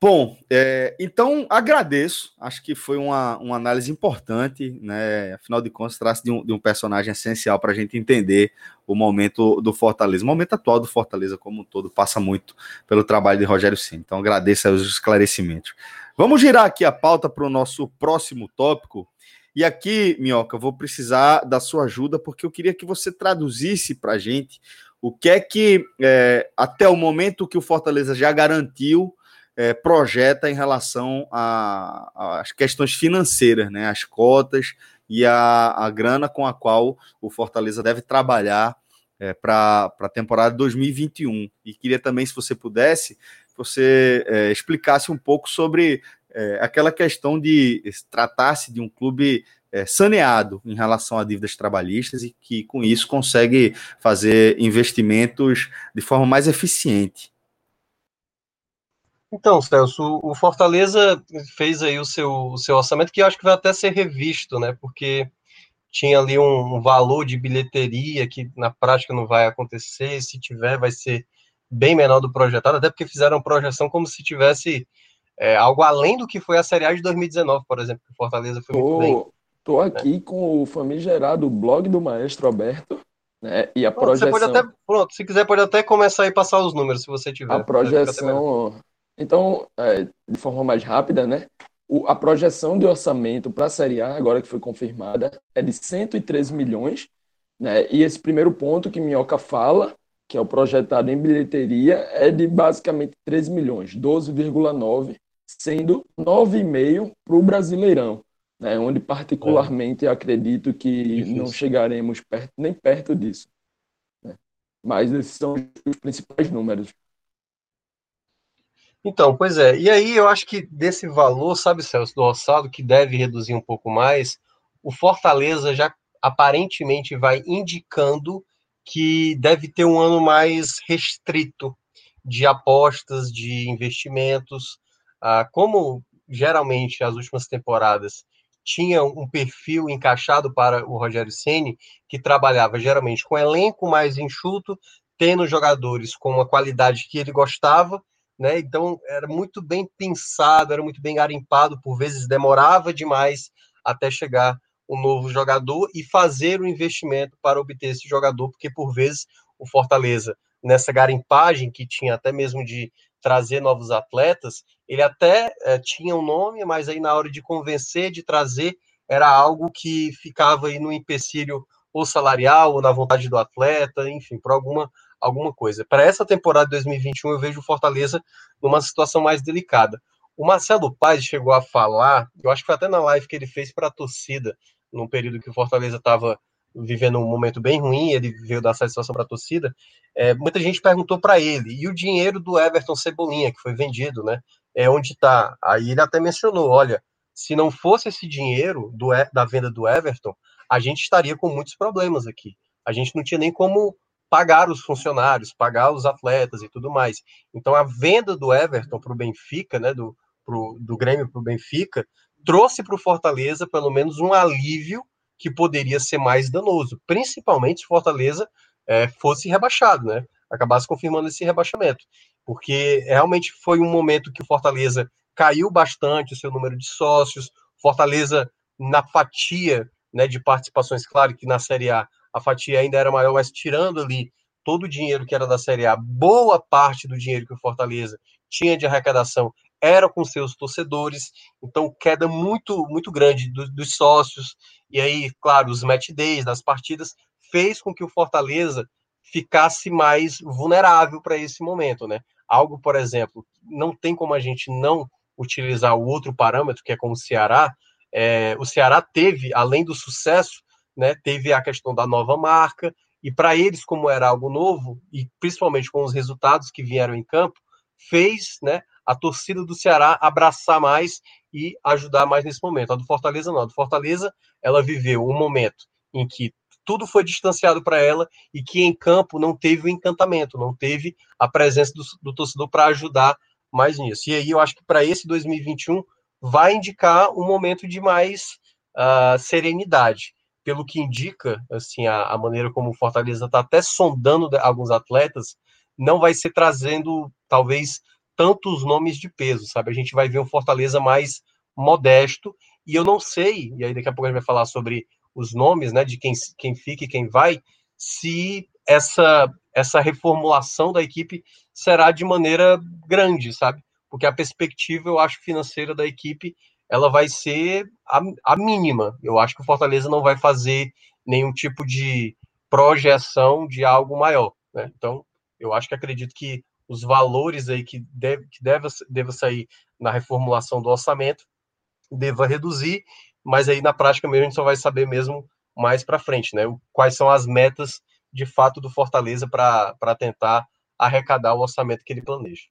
Bom, é, então agradeço. Acho que foi uma, uma análise importante, né? Afinal de contas, trata de um, de um personagem essencial para a gente entender o momento do Fortaleza. O momento atual do Fortaleza, como um todo, passa muito pelo trabalho de Rogério Sim. Então agradeço os esclarecimentos. Vamos girar aqui a pauta para o nosso próximo tópico. E aqui, Minhoca, vou precisar da sua ajuda, porque eu queria que você traduzisse para a gente o que é que, é, até o momento que o Fortaleza já garantiu é, projeta em relação às questões financeiras, né, as cotas e a, a grana com a qual o Fortaleza deve trabalhar é, para a temporada 2021. E queria também, se você pudesse, você é, explicasse um pouco sobre é, aquela questão de tratar-se de um clube é, saneado em relação a dívidas trabalhistas e que, com isso, consegue fazer investimentos de forma mais eficiente. Então, Celso, o Fortaleza fez aí o seu, o seu orçamento, que eu acho que vai até ser revisto, né? Porque tinha ali um, valor de bilheteria que na prática não vai acontecer, se tiver, vai ser bem menor do projetado, até porque fizeram projeção como se tivesse é, algo além do que foi a Série A de 2019, por exemplo, que o Fortaleza foi muito bem. Tô aqui né? com o famigerado blog do Maestro aberto, né? E a pronto, projeção. Você pode até, pronto, se quiser, pode até começar a passar os números, se você tiver. A projeção então, é, de forma mais rápida, né? O, a projeção de orçamento para a Série A, agora que foi confirmada, é de 113 milhões, né? E esse primeiro ponto que Minhoca fala, que é o projetado em bilheteria, é de basicamente 13 milhões, 12,9, sendo 9,5 para o Brasileirão, né? Onde particularmente é. acredito que Difícil. não chegaremos perto, nem perto disso. Né? Mas esses são os principais números. Então, pois é. E aí eu acho que desse valor, sabe, Celso, do orçado, que deve reduzir um pouco mais, o Fortaleza já aparentemente vai indicando que deve ter um ano mais restrito de apostas, de investimentos. Ah, como geralmente as últimas temporadas tinham um perfil encaixado para o Rogério Ceni, que trabalhava geralmente com elenco mais enxuto, tendo jogadores com uma qualidade que ele gostava né? Então era muito bem pensado, era muito bem garimpado, por vezes demorava demais até chegar um novo jogador e fazer o investimento para obter esse jogador, porque por vezes o Fortaleza, nessa garimpagem que tinha até mesmo de trazer novos atletas, ele até é, tinha um nome, mas aí na hora de convencer, de trazer, era algo que ficava aí no empecilho ou salarial, ou na vontade do atleta, enfim, por alguma alguma coisa. Para essa temporada de 2021, eu vejo o Fortaleza numa situação mais delicada. O Marcelo Paz chegou a falar, eu acho que foi até na live que ele fez para a torcida, num período que o Fortaleza estava vivendo um momento bem ruim, ele veio dar satisfação para a torcida. É, muita gente perguntou para ele, e o dinheiro do Everton Cebolinha, que foi vendido, né? É onde está? Aí ele até mencionou: olha, se não fosse esse dinheiro do, da venda do Everton, a gente estaria com muitos problemas aqui. A gente não tinha nem como pagar os funcionários, pagar os atletas e tudo mais. Então a venda do Everton para o Benfica, né, do, pro, do Grêmio para o Benfica, trouxe para o Fortaleza pelo menos um alívio que poderia ser mais danoso, principalmente se Fortaleza é, fosse rebaixado, né? Acabasse confirmando esse rebaixamento, porque realmente foi um momento que o Fortaleza caiu bastante o seu número de sócios, Fortaleza na fatia né, de participações, claro que na Série A a fatia ainda era maior, mas tirando ali todo o dinheiro que era da Série A, boa parte do dinheiro que o Fortaleza tinha de arrecadação era com seus torcedores, então queda muito muito grande do, dos sócios, e aí, claro, os match days das partidas fez com que o Fortaleza ficasse mais vulnerável para esse momento, né? Algo, por exemplo, não tem como a gente não utilizar o outro parâmetro, que é como o Ceará, é, o Ceará teve, além do sucesso, né, teve a questão da nova marca, e para eles, como era algo novo, e principalmente com os resultados que vieram em campo, fez né, a torcida do Ceará abraçar mais e ajudar mais nesse momento. A do Fortaleza não. A do Fortaleza, ela viveu um momento em que tudo foi distanciado para ela e que em campo não teve o encantamento, não teve a presença do, do torcedor para ajudar mais nisso. E aí eu acho que para esse 2021 vai indicar um momento de mais uh, serenidade pelo que indica, assim, a, a maneira como o Fortaleza está até sondando alguns atletas, não vai ser trazendo, talvez, tantos nomes de peso, sabe? A gente vai ver um Fortaleza mais modesto, e eu não sei, e aí daqui a pouco a gente vai falar sobre os nomes, né, de quem, quem fica e quem vai, se essa, essa reformulação da equipe será de maneira grande, sabe? Porque a perspectiva, eu acho, financeira da equipe, ela vai ser a, a mínima. Eu acho que o Fortaleza não vai fazer nenhum tipo de projeção de algo maior, né? Então, eu acho que acredito que os valores aí que deve, que deve, deve sair na reformulação do orçamento deva reduzir, mas aí na prática mesmo a gente só vai saber mesmo mais para frente, né? Quais são as metas de fato do Fortaleza para tentar arrecadar o orçamento que ele planeja.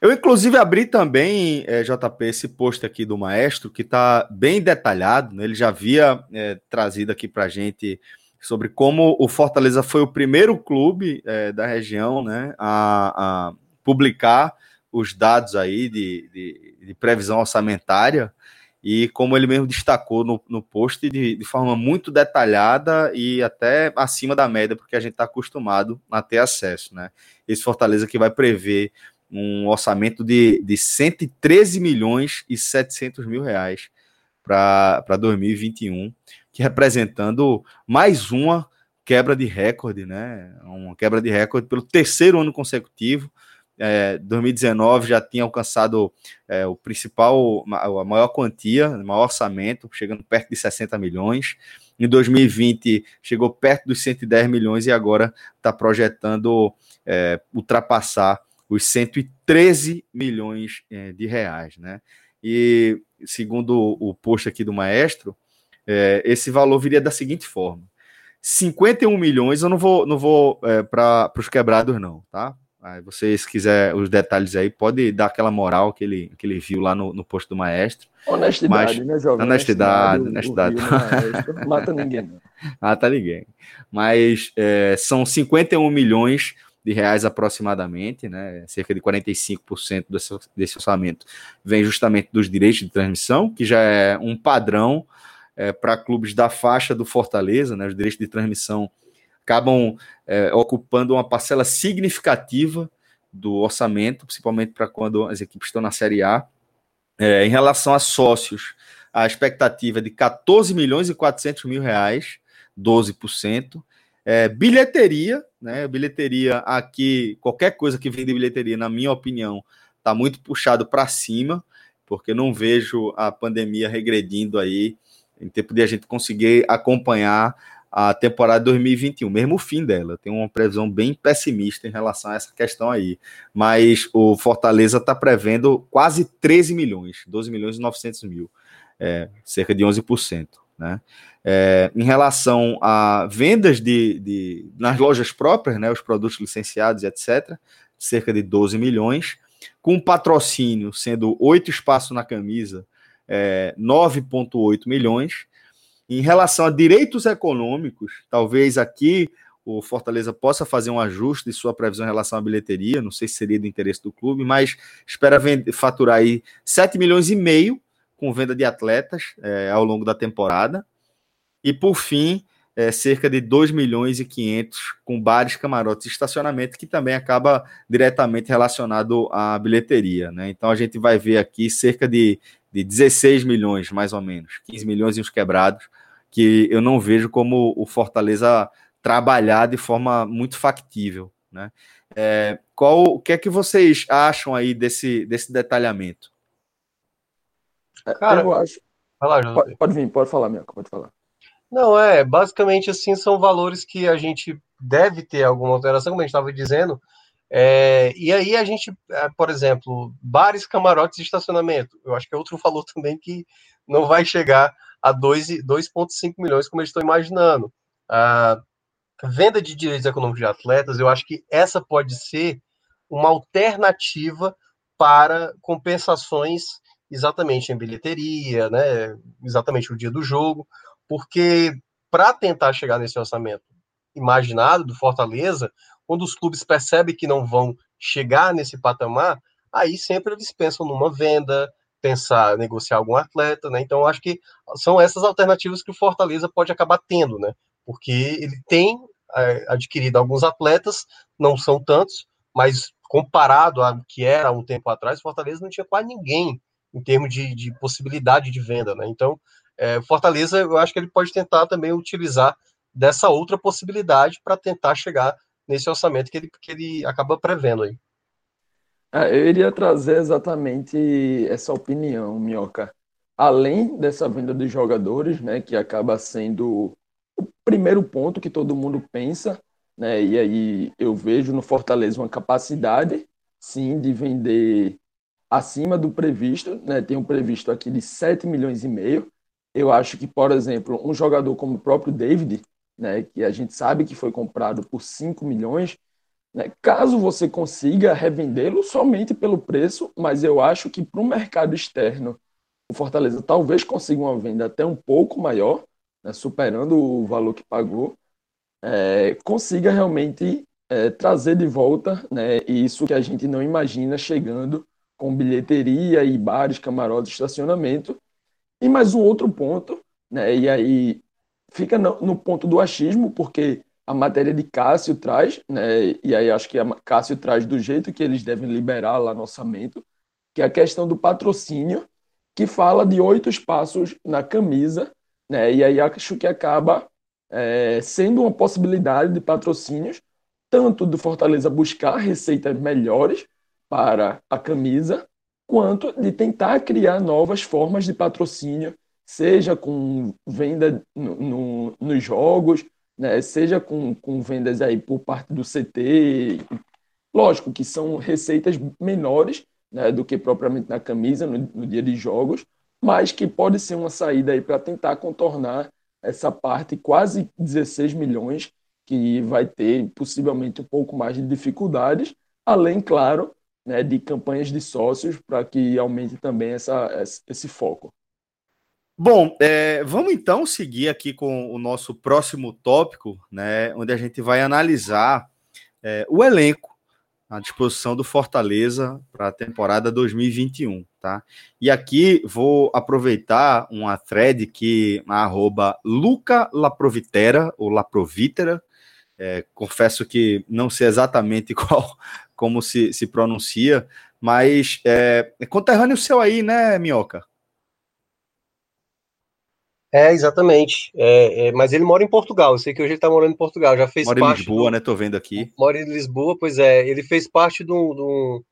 Eu, inclusive, abri também, é, JP, esse post aqui do Maestro, que está bem detalhado. Né? Ele já havia é, trazido aqui para gente sobre como o Fortaleza foi o primeiro clube é, da região né, a, a, publicar os dados aí de, de, de, previsão orçamentária e como ele mesmo destacou no, no post de, de forma muito detalhada e até acima da média, porque a gente está acostumado a ter acesso. Né? Esse Fortaleza que vai prever um orçamento de, de 113 milhões e 700 mil reais para 2021 que representando mais uma quebra de recorde, né? Uma quebra de recorde pelo terceiro ano consecutivo. É, 2019 já tinha alcançado é, o principal, a maior quantia, o maior orçamento, chegando perto de 60 milhões. Em 2020 chegou perto dos 110 milhões e agora está projetando é, ultrapassar os 113 milhões é, de reais, né? E segundo o post aqui do maestro, é, esse valor viria da seguinte forma: 51 milhões, eu não vou, não vou é, para os quebrados, não, tá? Aí vocês quiser os detalhes aí, pode dar aquela moral que ele, que ele viu lá no, no posto do maestro. Honestidade, Mas, né, jovem? Honestidade, honestidade. honestidade. Mata ninguém. Não. [laughs] Mata ninguém. Mas é, são 51 milhões de reais aproximadamente, né? Cerca de 45% desse, desse orçamento vem justamente dos direitos de transmissão, que já é um padrão é, para clubes da faixa do Fortaleza, né, os direitos de transmissão acabam é, ocupando uma parcela significativa do orçamento, principalmente para quando as equipes estão na Série A. É, em relação a sócios, a expectativa é de 14 milhões e 400 mil reais, 12%. É, bilheteria, né? Bilheteria aqui, qualquer coisa que vem de bilheteria, na minha opinião, está muito puxado para cima, porque não vejo a pandemia regredindo aí em tempo de a gente conseguir acompanhar a temporada 2021, mesmo o fim dela. Tem uma previsão bem pessimista em relação a essa questão aí. Mas o Fortaleza está prevendo quase 13 milhões, 12 milhões e 900 mil, é, cerca de 11%. Né? É, em relação a vendas de, de, nas lojas próprias, né, os produtos licenciados, etc., cerca de 12 milhões, com patrocínio sendo oito espaços na camisa é, 9,8 milhões. Em relação a direitos econômicos, talvez aqui o Fortaleza possa fazer um ajuste de sua previsão em relação à bilheteria, não sei se seria do interesse do clube, mas espera faturar aí 7 milhões e meio com venda de atletas é, ao longo da temporada. E por fim, é, cerca de 2 milhões e 500 com bares, camarotes e estacionamento, que também acaba diretamente relacionado à bilheteria. Né? Então a gente vai ver aqui cerca de de 16 milhões, mais ou menos, 15 milhões e uns quebrados, que eu não vejo como o Fortaleza trabalhar de forma muito factível, né? É, qual, o que é que vocês acham aí desse, desse detalhamento? É, Cara, eu acho. Lá, pode, pode vir, pode falar, minha, pode falar. Não, é, basicamente assim, são valores que a gente deve ter alguma alteração, como a gente estava dizendo, é, e aí a gente, é, por exemplo, bares, camarotes e estacionamento. Eu acho que é outro [laughs] valor também que não vai chegar a 2,5 milhões, como eu estou imaginando. A venda de direitos econômicos de atletas, eu acho que essa pode ser uma alternativa para compensações exatamente em bilheteria, né? exatamente o dia do jogo, porque para tentar chegar nesse orçamento imaginado do Fortaleza, quando os clubes percebem que não vão chegar nesse patamar, aí sempre eles pensam numa venda, pensar, negociar algum atleta, né? Então, acho que são essas alternativas que o Fortaleza pode acabar tendo, né? Porque ele tem é, adquirido alguns atletas, não são tantos, mas comparado ao que era um tempo atrás, Fortaleza não tinha quase ninguém em termos de, de possibilidade de venda, né? Então, é, Fortaleza, eu acho que ele pode tentar também utilizar dessa outra possibilidade para tentar chegar nesse orçamento que ele, que ele acaba prevendo aí. É, eu iria trazer exatamente essa opinião, Minhoca. Além dessa venda dos jogadores, né, que acaba sendo o primeiro ponto que todo mundo pensa, né, e aí eu vejo no Fortaleza uma capacidade, sim, de vender acima do previsto, né, tem um previsto aqui de 7 milhões e meio. Eu acho que, por exemplo, um jogador como o próprio David, né, que a gente sabe que foi comprado por 5 milhões, né, caso você consiga revendê-lo somente pelo preço, mas eu acho que para o mercado externo, o Fortaleza talvez consiga uma venda até um pouco maior, né, superando o valor que pagou, é, consiga realmente é, trazer de volta né, isso que a gente não imagina chegando com bilheteria e bares, camarotes, estacionamento. E mais um outro ponto, né, e aí fica no, ponto do achismo, porque a matéria de Cássio traz, né, e aí acho que a Cássio traz do jeito que eles devem liberar lá no orçamento, que é a questão do patrocínio, que fala de oito espaços na camisa, né, e aí acho que acaba é, sendo uma possibilidade de patrocínios, tanto do Fortaleza buscar receitas melhores para a camisa, quanto de tentar criar novas formas de patrocínio seja com venda no, no, nos jogos, né, seja com, com vendas aí por parte do CT. Lógico que são receitas menores né, do que propriamente na camisa, no, no dia de jogos, mas que pode ser uma saída aí para tentar contornar essa parte quase 16 milhões que vai ter possivelmente um pouco mais de dificuldades, além, claro, né, de campanhas de sócios para que aumente também essa, esse foco. Bom, é, vamos então seguir aqui com o nosso próximo tópico, né, onde a gente vai analisar é, o elenco à disposição do Fortaleza para a temporada 2021, tá? E aqui vou aproveitar uma thread que arroba Luca Laprovitera, ou Laprovitera, é, confesso que não sei exatamente [laughs] qual, como se, se pronuncia, mas é, é conterrâneo seu aí, né, Minhoca? É, exatamente. É, é, mas ele mora em Portugal. Eu sei que hoje ele está morando em Portugal. Já fez mora parte. em Lisboa, do... né? Tô vendo aqui. Mora em Lisboa, pois é. Ele fez parte de um,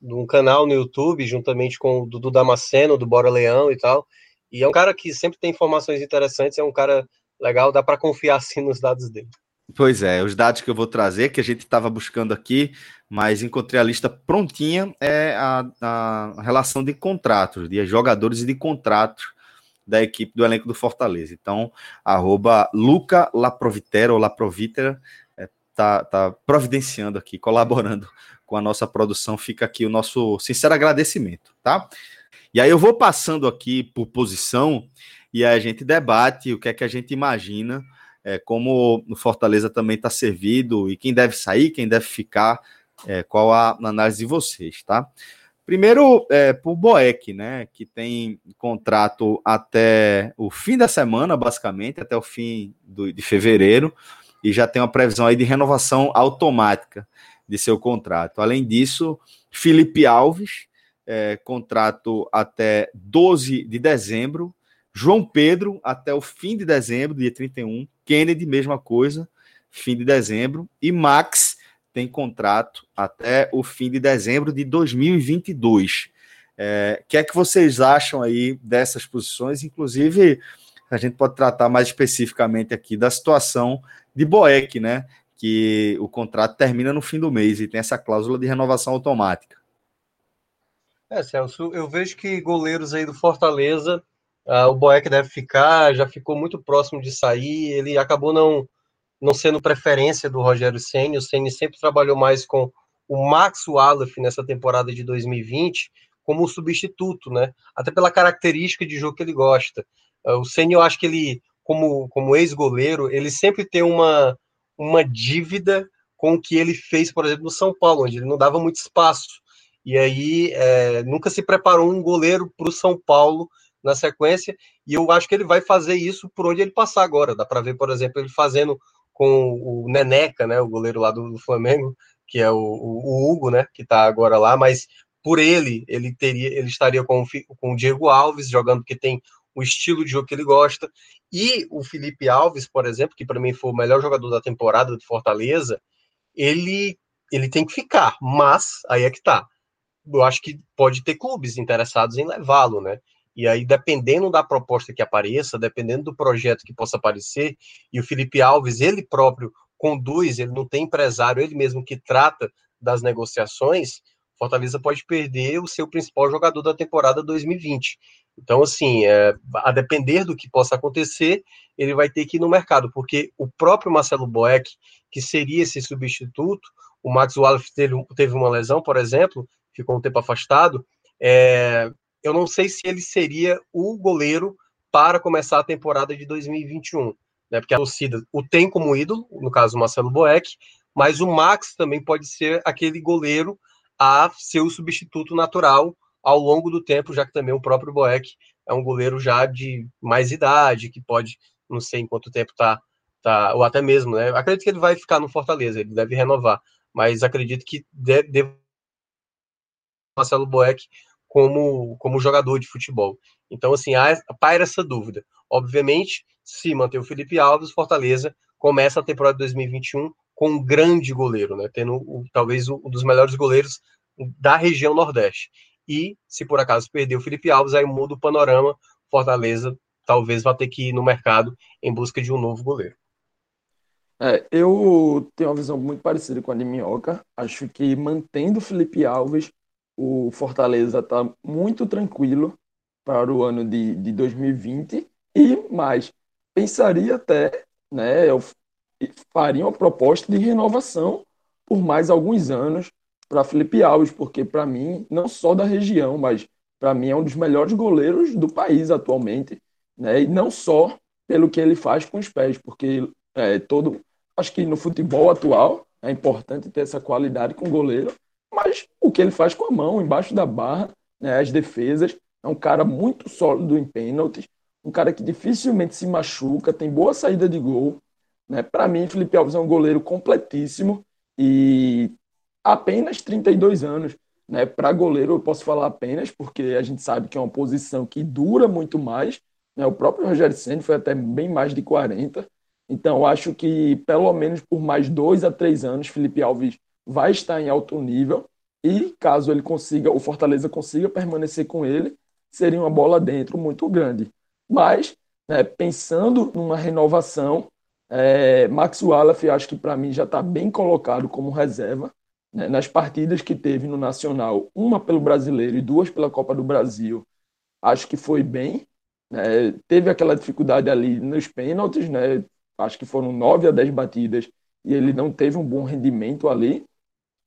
de um, canal no YouTube, juntamente com o Dudu Damasceno, do Bora Leão e tal. E é um cara que sempre tem informações interessantes. É um cara legal, dá para confiar assim nos dados dele. Pois é, os dados que eu vou trazer, que a gente estava buscando aqui, mas encontrei a lista prontinha, é a, a relação de contratos, de jogadores e de contratos da equipe do elenco do Fortaleza. Então, arroba Luca Laprovitera ou Laprovitera é, tá, providenciando aqui, colaborando com a nossa produção. Fica aqui o nosso sincero agradecimento, tá? E aí eu vou passando aqui por posição e a gente debate o que é que a gente imagina, é, como o Fortaleza também está servido e quem deve sair, quem deve ficar, é, qual a análise de vocês, tá? Primeiro, é, por Boeck, né, que tem contrato até o fim da semana, basicamente, até o fim do, de fevereiro, e já tem uma previsão aí de renovação automática de seu contrato. Além disso, Felipe Alves, é, contrato até 12 de dezembro, João Pedro até o fim de dezembro, dia 31, Kennedy, mesma coisa, fim de dezembro, e Max tem contrato até o fim de dezembro de 2022. É, o que é que vocês acham aí dessas posições? Inclusive, a gente pode tratar mais especificamente aqui da situação de Boeck, né? Que o contrato termina no fim do mês e tem essa cláusula de renovação automática. É, Celso, eu vejo que goleiros aí do Fortaleza, uh, o Boeck deve ficar, já ficou muito próximo de sair, ele acabou não não sendo preferência do Rogério Ceni. O Ceni sempre trabalhou mais com o Max Wallace nessa temporada de 2020 como substituto, né? Até pela característica de jogo que ele gosta. Ah, o Ceni, eu acho que ele, como, como ex-goleiro, ele sempre tem uma, uma dívida com o que ele fez, por exemplo, no São Paulo, onde ele não dava muito espaço. E aí é, nunca se preparou um goleiro para o São Paulo na sequência, e eu acho que ele vai fazer isso por onde ele passar agora. Dá para ver, por exemplo, ele fazendo com o Neneca, né, o goleiro lá do, do Flamengo, que é o, o, Hugo, né, que está agora lá, mas por ele, ele teria, ele estaria com, com o Diego Alves jogando porque tem o estilo de jogo que ele gosta. E o Felipe Alves, por exemplo, que para mim foi o melhor jogador da temporada do Fortaleza, ele ele tem que ficar, mas aí é que tá. Eu acho que pode ter clubes interessados em levá-lo, né? E aí, dependendo da proposta que apareça, dependendo do projeto que possa aparecer, e o Felipe Alves, ele próprio conduz, ele não tem empresário, ele mesmo que trata das negociações, Fortaleza pode perder o seu principal jogador da temporada 2020. Então, assim, é, a depender do que possa acontecer, ele vai ter que ir no mercado, porque o próprio Marcelo Boeck, que seria esse substituto, o Max Wallace teve, teve uma lesão, por exemplo, ficou um tempo afastado, é, eu não sei se ele seria o goleiro para começar a temporada de 2021, né? Porque a torcida o tem como ídolo, no caso o Marcelo Boeck, mas o Max também pode ser aquele goleiro a ser o substituto natural ao longo do tempo, já que também o próprio Boeck é um goleiro já de mais idade, que pode, não sei em quanto tempo tá, tá ou até mesmo, né? Acredito que ele vai ficar no Fortaleza, ele deve renovar, mas acredito que deve, Marcelo Boeck como, como jogador de futebol. Então, assim, há, paira essa dúvida. Obviamente, se manter o Felipe Alves, Fortaleza começa a temporada de 2021 com um grande goleiro, né? Tendo o, talvez um dos melhores goleiros da região Nordeste. E, se por acaso perder o Felipe Alves, aí muda o panorama. Fortaleza talvez vá ter que ir no mercado em busca de um novo goleiro. É, eu tenho uma visão muito parecida com a de Minhoca. Acho que mantendo o Felipe Alves, o Fortaleza está muito tranquilo para o ano de, de 2020 e mais, pensaria até, né, eu faria uma proposta de renovação por mais alguns anos para Felipe Alves, porque para mim, não só da região, mas para mim é um dos melhores goleiros do país atualmente, né? E não só pelo que ele faz com os pés, porque é, todo, acho que no futebol atual é importante ter essa qualidade com o goleiro, mas o que ele faz com a mão, embaixo da barra, né, as defesas, é um cara muito sólido em pênaltis, um cara que dificilmente se machuca, tem boa saída de gol. Né? Para mim, Felipe Alves é um goleiro completíssimo e apenas 32 anos. Né? Para goleiro, eu posso falar apenas, porque a gente sabe que é uma posição que dura muito mais. Né? O próprio Rogério Senna foi até bem mais de 40. Então, acho que pelo menos por mais dois a três anos, Felipe Alves vai estar em alto nível. E caso ele consiga, o Fortaleza consiga permanecer com ele, seria uma bola dentro muito grande. Mas, né, pensando numa renovação, é, Max Wallace, acho que para mim já está bem colocado como reserva. Né, nas partidas que teve no Nacional, uma pelo Brasileiro e duas pela Copa do Brasil, acho que foi bem. Né, teve aquela dificuldade ali nos pênaltis, né, acho que foram nove a dez batidas e ele não teve um bom rendimento ali.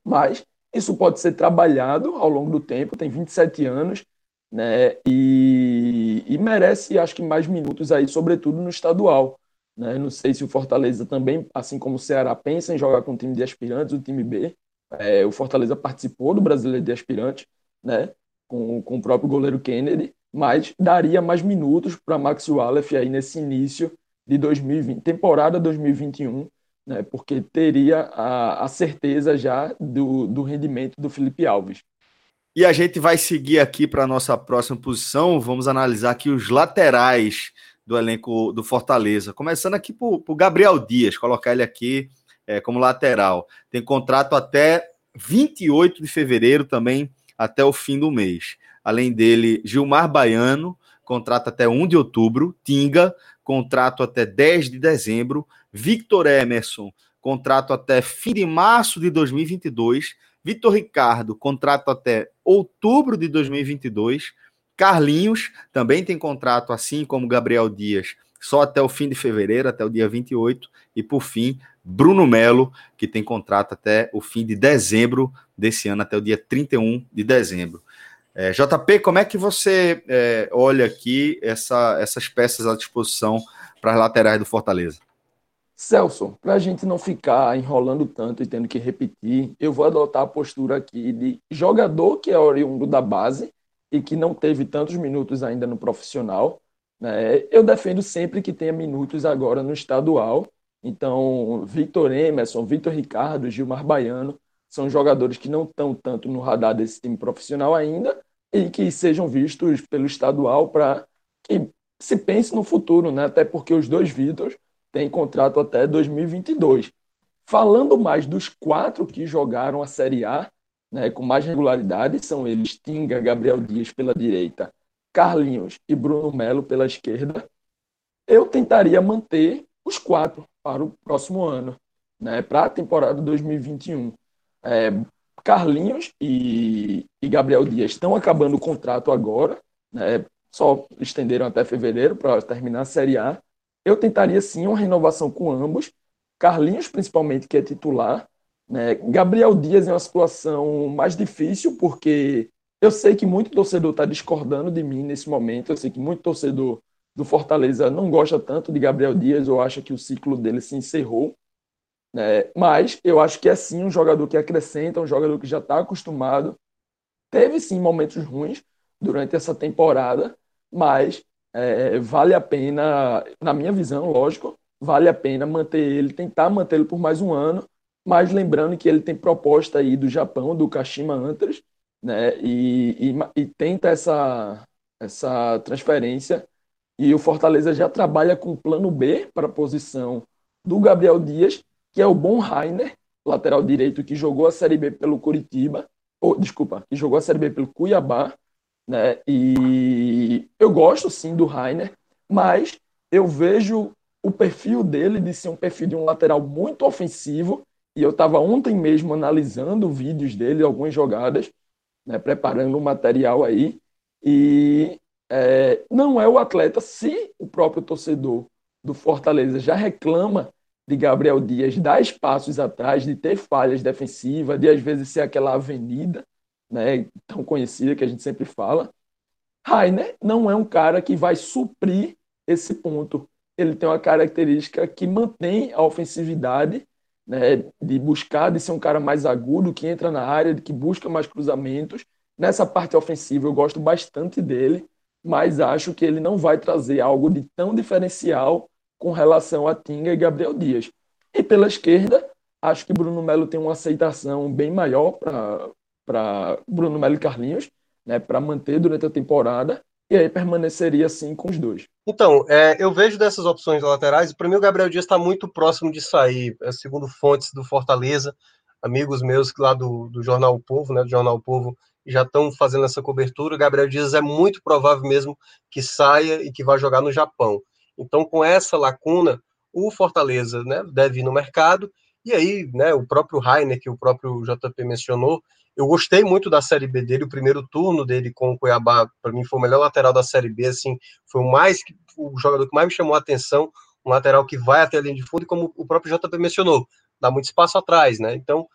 Mas isso pode ser trabalhado ao longo do tempo, tem 27 anos, né? E, e merece, acho que, mais minutos aí, sobretudo no estadual. Né? Não sei se o Fortaleza também, assim como o Ceará, pensa em jogar com o time de aspirantes, o time B. É, o Fortaleza participou do Brasileiro de Aspirantes, né? Com, com o próprio goleiro Kennedy, mas daria mais minutos para Max Wallace aí nesse início de 2020, temporada 2021, né, porque teria a, a certeza já do, do rendimento do Felipe Alves. E a gente vai seguir aqui para a nossa próxima posição. Vamos analisar aqui os laterais do elenco do Fortaleza. Começando aqui por, Gabriel Dias, colocar ele aqui é, como lateral. Tem contrato até 28 de fevereiro também, até o fim do mês. Além dele, Gilmar Baiano, contrato até 1 de outubro. Tinga, contrato até 10 de dezembro. Victor Emerson, contrato até fim de março de 2022. Vitor Ricardo, contrato até outubro de 2022. Carlinhos também tem contrato, assim como Gabriel Dias, só até o fim de fevereiro, até o dia 28. E por fim, Bruno Melo, que tem contrato até o fim de dezembro desse ano, até o dia 31 de dezembro. É, JP, como é que você é, olha aqui essa, essas peças à disposição para as laterais do Fortaleza? Celso, para a gente não ficar enrolando tanto e tendo que repetir, eu vou adotar a postura aqui de jogador que é oriundo da base e que não teve tantos minutos ainda no profissional. Né? Eu defendo sempre que tenha minutos agora no estadual. Então, Victor Emerson, Victor Ricardo, Gilmar Baiano são jogadores que não estão tanto no radar desse time profissional ainda e que sejam vistos pelo estadual para que se pense no futuro, né? Até porque os dois Vitor têm contrato até 2022. Falando mais dos quatro que jogaram a Série A, né, com mais regularidade, são eles Tinga, Gabriel Dias pela direita, Carlinhos e Bruno Melo pela esquerda. Eu tentaria manter os quatro para o próximo ano, né, para a temporada 2021. É, Carlinhos e, e, Gabriel Dias estão acabando o contrato agora, né, só estenderam até fevereiro para terminar a Série A. Eu tentaria sim uma renovação com ambos, Carlinhos principalmente, que é titular, né? Gabriel Dias é uma situação mais difícil, porque eu sei que muito torcedor está discordando de mim nesse momento, eu sei que muito torcedor do Fortaleza não gosta tanto de Gabriel Dias ou acha que o ciclo dele se encerrou. Né? Mas eu acho que é sim um jogador que acrescenta, um jogador que já está acostumado. Teve sim momentos ruins durante essa temporada, mas é, vale a pena, na minha visão, lógico, vale a pena manter ele, tentar mantê-lo por mais um ano, mas lembrando que ele tem proposta aí do Japão, do Kashima Antlers, né, e, e, e tenta essa, essa transferência, e o Fortaleza já trabalha com o plano B para a posição do Gabriel Dias, que é o Bon Rainer, lateral direito que jogou a Série B pelo Curitiba, ou, desculpa, que jogou a Série B pelo Cuiabá, né? E eu gosto sim do Rainer, mas eu vejo o perfil dele de ser um perfil de um lateral muito ofensivo. E eu estava ontem mesmo analisando vídeos dele, algumas jogadas, né, preparando um material aí. E é, não é o atleta, se o próprio torcedor do Fortaleza já reclama de Gabriel Dias dar espaços atrás, de ter falhas defensivas, de às vezes ser aquela avenida né, tão conhecida que a gente sempre fala. Rainer não é um cara que vai suprir esse ponto. Ele tem uma característica que mantém a ofensividade, né, de buscar, de ser um cara mais agudo, que entra na área, que busca mais cruzamentos. Nessa parte ofensiva eu gosto bastante dele, mas acho que ele não vai trazer algo de tão diferencial com relação a Tinga e Gabriel Dias. E pela esquerda, acho que Bruno Melo tem uma aceitação bem maior para para Bruno Melo e Carlinhos, né, para manter durante a temporada, e aí permaneceria assim com os dois. Então, é, eu vejo dessas opções laterais, para mim o Gabriel Dias está muito próximo de sair, é, segundo fontes do Fortaleza, amigos meus lá do, do Jornal o Povo, né, do Jornal o Povo, já estão fazendo essa cobertura. O Gabriel Dias é muito provável mesmo que saia e que vá jogar no Japão. Então, com essa lacuna, o Fortaleza né, deve ir no mercado. E aí, né, o próprio Rainer, que o próprio JP mencionou, eu gostei muito da Série B dele, o primeiro turno dele com o Cuiabá, para mim foi o melhor lateral da Série B, assim, foi o mais o jogador que mais me chamou a atenção, um lateral que vai até a linha de fundo, e como o próprio JP mencionou, dá muito espaço atrás, né? Então,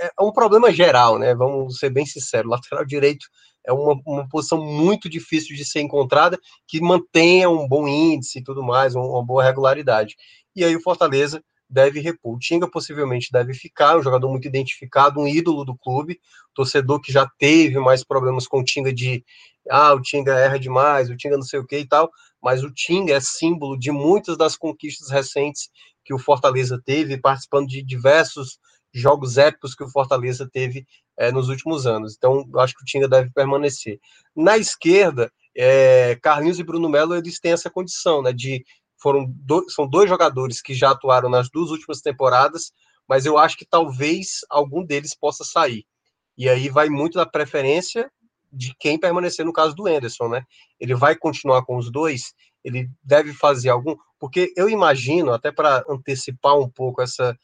é, é um problema geral, né? Vamos ser bem sinceros, [laughs] lateral direito é uma, uma posição muito difícil de ser encontrada, que mantenha um bom índice e tudo mais, uma boa regularidade. E aí o Fortaleza deve repor. O Tinga possivelmente deve ficar, um jogador muito identificado, um ídolo do clube, torcedor que já teve mais problemas com o Tinga de ah, o Tinga erra demais, o Tinga não sei o que e tal, mas o Tinga é símbolo de muitas das conquistas recentes que o Fortaleza teve, participando de diversos jogos épicos que o Fortaleza teve é, nos últimos anos. Então, acho que o Tinga deve permanecer. Na esquerda, é, Carlinhos e Bruno Melo eles têm essa condição, né, de foram dois, são dois jogadores que já atuaram nas duas últimas temporadas, mas eu acho que talvez algum deles possa sair. E aí vai muito da preferência de quem permanecer no caso do Anderson, né? Ele vai continuar com os dois, ele deve fazer algum, porque eu imagino, até para antecipar um pouco essa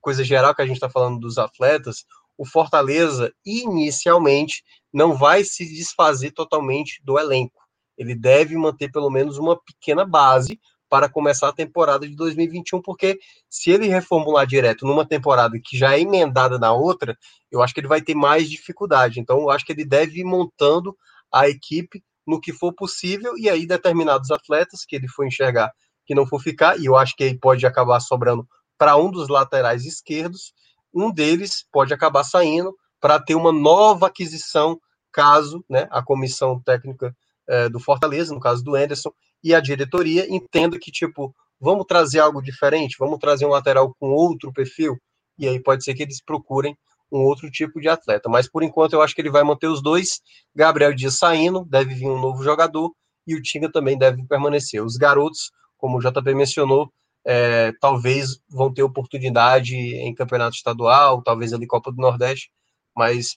coisa geral que a gente está falando dos atletas, o Fortaleza inicialmente não vai se desfazer totalmente do elenco. Ele deve manter pelo menos uma pequena base para começar a temporada de 2021, porque se ele reformular direto numa temporada que já é emendada na outra, eu acho que ele vai ter mais dificuldade. Então, eu acho que ele deve ir montando a equipe no que for possível, e aí determinados atletas que ele for enxergar que não for ficar, e eu acho que aí pode acabar sobrando para um dos laterais esquerdos, um deles pode acabar saindo para ter uma nova aquisição, caso né, a comissão técnica é, do Fortaleza, no caso do Anderson, e a diretoria entenda que, tipo, vamos trazer algo diferente, vamos trazer um lateral com outro perfil, e aí pode ser que eles procurem um outro tipo de atleta. Mas por enquanto eu acho que ele vai manter os dois. Gabriel Dias saindo, deve vir um novo jogador e o Tinga também deve permanecer. Os garotos, como o JP mencionou, é, talvez vão ter oportunidade em campeonato estadual, talvez ali Copa do Nordeste, mas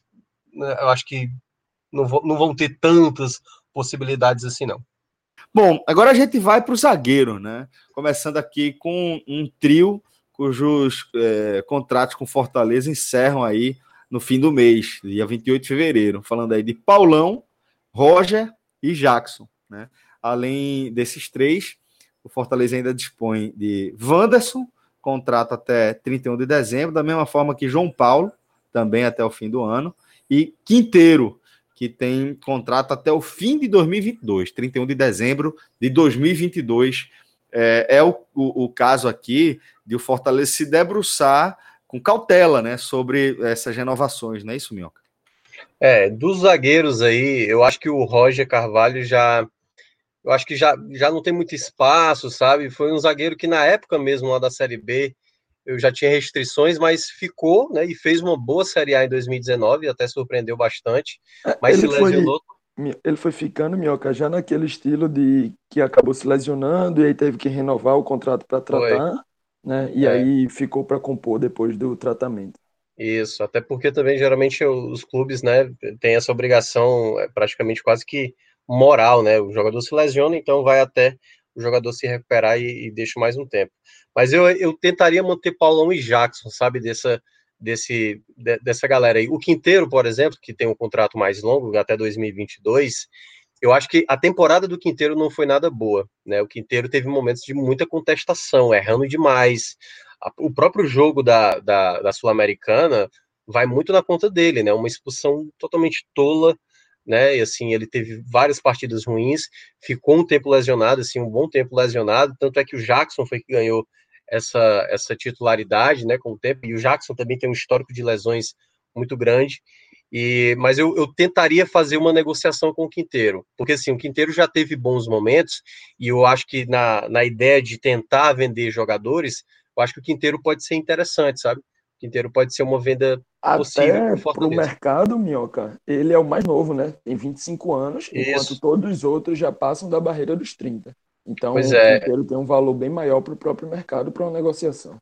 né, eu acho que não, vão, não vão ter tantas possibilidades assim, não. Bom, agora a gente vai para o zagueiro, né? Começando aqui com um trio cujos é, contratos com Fortaleza encerram aí no fim do mês, dia 28 de fevereiro. Falando aí de Paulão, Roger e Jackson, né? Além desses três, o Fortaleza ainda dispõe de Wanderson, contrato até 31 de dezembro, da mesma forma que João Paulo, também até o fim do ano, e Quinteiro, que tem contrato até o fim de 2022, 31 de dezembro de 2022. É, é o, o, o, caso aqui de o Fortaleza se debruçar com cautela né, sobre essas renovações, não é isso, Minhoca? É, dos zagueiros aí, eu acho que o Roger Carvalho já. Eu acho que já, já não tem muito espaço, sabe? Foi um zagueiro que na época mesmo lá da Série B eu já tinha restrições, mas ficou, né? E fez uma boa Série A em 2019, até surpreendeu bastante. É, mas ele se lesionou. Foi, ele foi ficando, Minhoca, já naquele estilo de que acabou se lesionando e aí teve que renovar o contrato para tratar, foi. né? E é. aí ficou para compor depois do tratamento. Isso, até porque também geralmente os clubes, né, têm essa obrigação é, praticamente quase que moral, né? O jogador se lesiona, então vai até o jogador se recuperar e, e deixa mais um tempo. Mas eu, eu tentaria manter Paulão e Jackson, sabe, dessa, desse, de, dessa galera aí. O Quinteiro, por exemplo, que tem um contrato mais longo, até 2022, eu acho que a temporada do Quinteiro não foi nada boa, né? O Quinteiro teve momentos de muita contestação, errando demais. O próprio jogo da, da, da Sul-Americana vai muito na conta dele, né? Uma expulsão totalmente tola, né? E assim, ele teve várias partidas ruins, ficou um tempo lesionado, assim, um bom tempo lesionado, tanto é que o Jackson foi que ganhou essa, essa titularidade, né, com o tempo, e o Jackson também tem um histórico de lesões muito grande, e, mas eu, eu tentaria fazer uma negociação com o Quinteiro, porque assim, o Quinteiro já teve bons momentos, e eu acho que na, na ideia de tentar vender jogadores, eu acho que o Quinteiro pode ser interessante, sabe? O Quinteiro pode ser uma venda Até possível para o mercado, Minhoca, ele é o mais novo, né? Tem 25 anos, Isso. enquanto todos os outros já passam da barreira dos 30. Então, pois o é. tem um valor bem maior para o próprio mercado para uma negociação.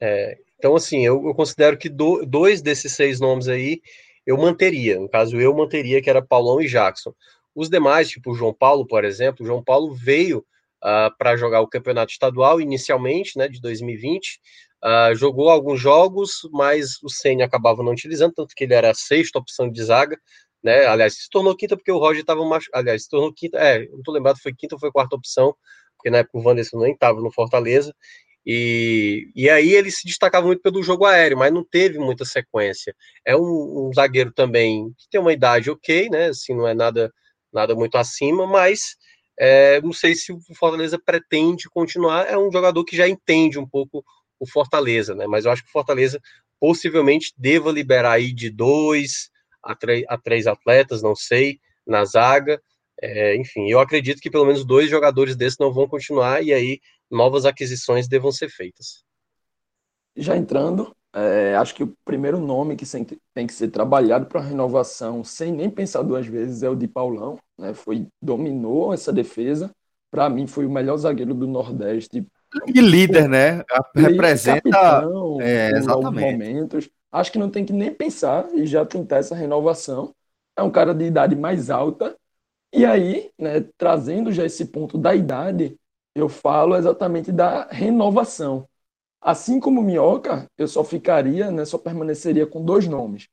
É, então, assim, eu, eu considero que do, dois desses seis nomes aí eu manteria. No caso, eu manteria, que era Paulão e Jackson. Os demais, tipo o João Paulo, por exemplo, o João Paulo veio uh, ah, para jogar o campeonato estadual inicialmente, né, de 2020. Uh, jogou alguns jogos, mas o Senna acabava não utilizando, tanto que ele era a sexta opção de zaga né? Aliás, se tornou quinta porque o Roger estava machucado. Aliás, se tornou quinta, é, não tô lembrado, foi quinta ou foi quarta opção, porque na época o Wanderson nem estava no Fortaleza. E, e aí ele se destacava muito pelo jogo aéreo, mas não teve muita sequência. É um, um zagueiro também que tem uma idade ok, né? Assim, não é nada, nada muito acima, mas é, não sei se o Fortaleza pretende continuar. É um jogador que já entende um pouco o Fortaleza, né? Mas eu acho que o Fortaleza possivelmente deva liberar aí de dois a, a três atletas, não sei, na zaga. É, enfim, eu acredito que pelo menos dois jogadores desses não vão continuar e aí novas aquisições devam ser feitas. Já entrando, é, acho que o primeiro nome que tem que ser trabalhado para renovação, sem nem pensar duas vezes, é o de Paulão. Né? Foi dominou essa defesa. Para mim, foi o melhor zagueiro do Nordeste. E líder, né? Representa. Capitão, é, exatamente. momentos. Acho que não tem que nem pensar e já tentar essa renovação. É um cara de idade mais alta. E aí, né, trazendo já esse ponto da idade, eu falo exatamente da renovação. Assim como Minhoca, eu só ficaria, né, só permaneceria com dois nomes.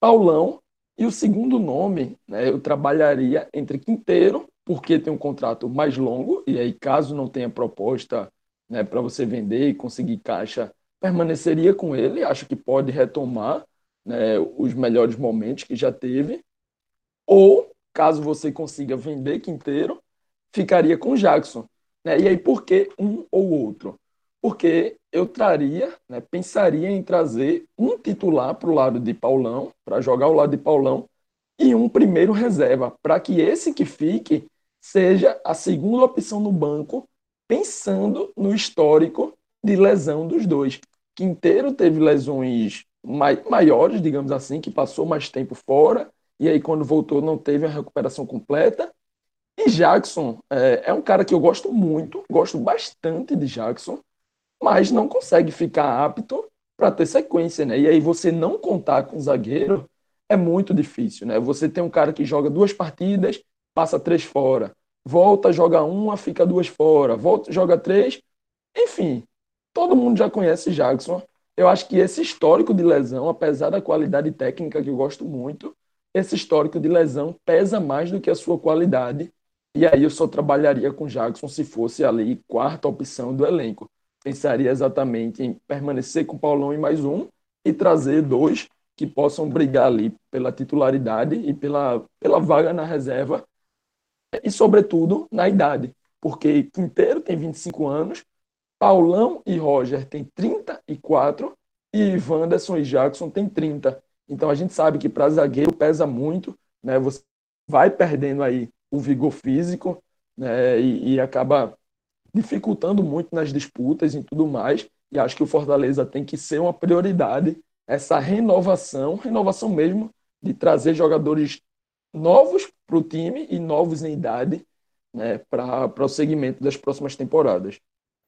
Paulão e o segundo nome, né, eu trabalharia entre Quinteiro, porque tem um contrato mais longo, e aí caso não tenha proposta né, para você vender e conseguir caixa, permaneceria com ele, acho que pode retomar né, os melhores momentos que já teve, ou, caso você consiga vender Quinteiro, ficaria com Jackson. Né? E aí, por que um ou outro? Porque eu traria, né, pensaria em trazer um titular para o lado de Paulão, para jogar ao lado de Paulão, e um primeiro reserva, para que esse que fique seja a segunda opção no banco, pensando no histórico de lesão dos dois. Quinteiro teve lesões maiores, digamos assim, que passou mais tempo fora, e aí quando voltou não teve a recuperação completa. E Jackson é, é um cara que eu gosto muito, gosto bastante de Jackson, mas não consegue ficar apto para ter sequência, né? E aí você não contar com o zagueiro é muito difícil, né? Você tem um cara que joga duas partidas, passa três fora, volta, joga uma, fica duas fora, volta, joga três, enfim, todo mundo já conhece Jackson. Eu acho que esse histórico de lesão, apesar da qualidade técnica que eu gosto muito, esse histórico de lesão pesa mais do que a sua qualidade. E aí eu só trabalharia com Jackson se fosse ali quarta opção do elenco. Pensaria exatamente em permanecer com Paulão e mais um e trazer dois que possam brigar ali pela titularidade e pela, pela vaga na reserva e, sobretudo, na idade. Porque Quinteiro tem 25 anos, Paulão e Roger têm 34 e Wanderson e Jackson têm 30. Então a gente sabe que para zagueiro pesa muito, né? Você vai perdendo aí o vigor físico né? e, e acaba dificultando muito nas disputas e tudo mais. E acho que o Fortaleza tem que ser uma prioridade essa renovação, renovação mesmo, de trazer jogadores novos para o time e novos em idade né, para o segmento das próximas temporadas.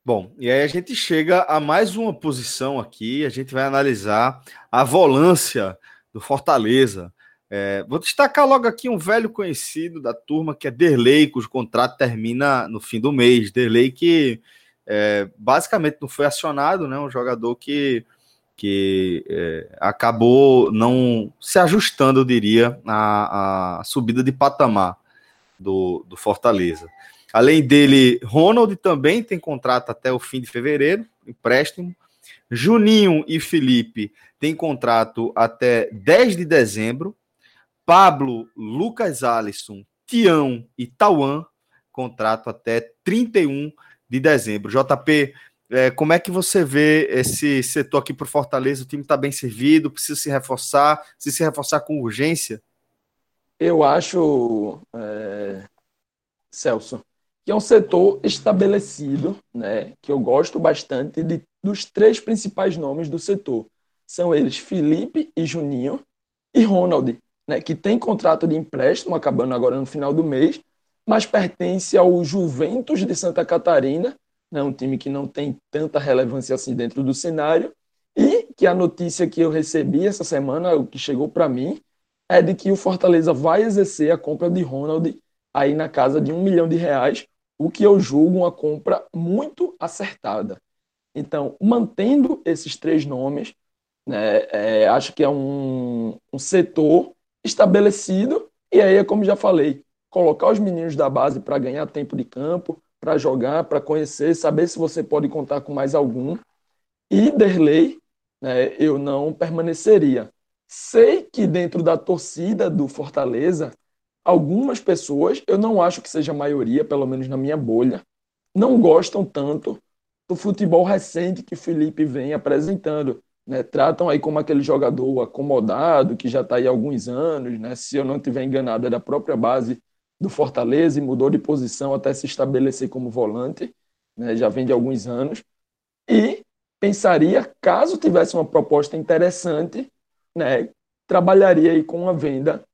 Bom, e aí a gente chega a mais uma posição aqui, a gente vai analisar a volância do Fortaleza. É, vou destacar logo aqui um velho conhecido da turma, que é Derlei, cujo contrato termina no fim do mês. Derlei que é, basicamente não foi acionado, né? Um jogador que, que é, acabou não se ajustando, eu diria, à, subida de patamar do, do Fortaleza. Além dele, Ronald também tem contrato até o fim de fevereiro, empréstimo. Juninho e Felipe têm contrato até 10 de dezembro. Pablo, Lucas Alisson, Tião e Tauan, contrato até 31 de dezembro. JP, é, como é que você vê esse setor aqui o Fortaleza? O time está bem servido, precisa se reforçar, se se reforçar com urgência? Eu acho, é, Celso, que é um setor estabelecido, né, que eu gosto bastante de, dos três principais nomes do setor. São eles Felipe e Juninho e Ronald, né, que tem contrato de empréstimo acabando agora no final do mês, mas pertence ao Juventus de Santa Catarina, né, um time que não tem tanta relevância assim dentro do cenário, e que a notícia que eu recebi essa semana, o que chegou para mim, é de que o Fortaleza vai exercer a compra de Ronald aí na casa de um milhão de reais, o que eu julgo uma compra muito acertada. Então, mantendo esses três nomes, né, é, acho que é um, um setor estabelecido, e aí é como já falei, colocar os meninos da base para ganhar tempo de campo, para jogar, para conhecer, saber se você pode contar com mais algum. E Derlei, né, eu não permaneceria. Sei que dentro da torcida do Fortaleza algumas pessoas, eu não acho que seja a maioria, pelo menos na minha bolha, não gostam tanto do futebol recente que Felipe vem apresentando. Né? Tratam aí como aquele jogador acomodado, que já está aí há alguns anos, né? se eu não estiver enganado, é da própria base do Fortaleza e mudou de posição até se estabelecer como volante, né? já vem de alguns anos. E pensaria, caso tivesse uma proposta interessante, né? trabalharia aí com uma venda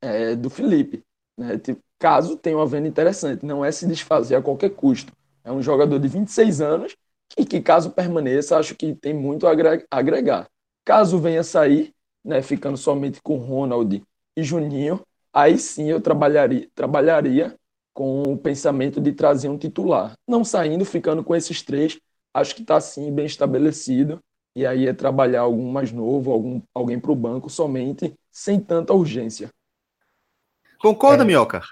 é, do Felipe. Né? Caso tenha uma venda interessante, não é se desfazer a qualquer custo. É um jogador de 26 anos e que, caso permaneça, acho que tem muito a agregar. Caso venha sair, né, ficando somente com Ronald e Juninho, aí sim eu trabalharia, trabalharia com o pensamento de trazer um titular. Não saindo, ficando com esses três, acho que está sim bem estabelecido. E aí é trabalhar algum mais novo, algum, alguém para o banco somente, sem tanta urgência. Concorda, é. Minhoca?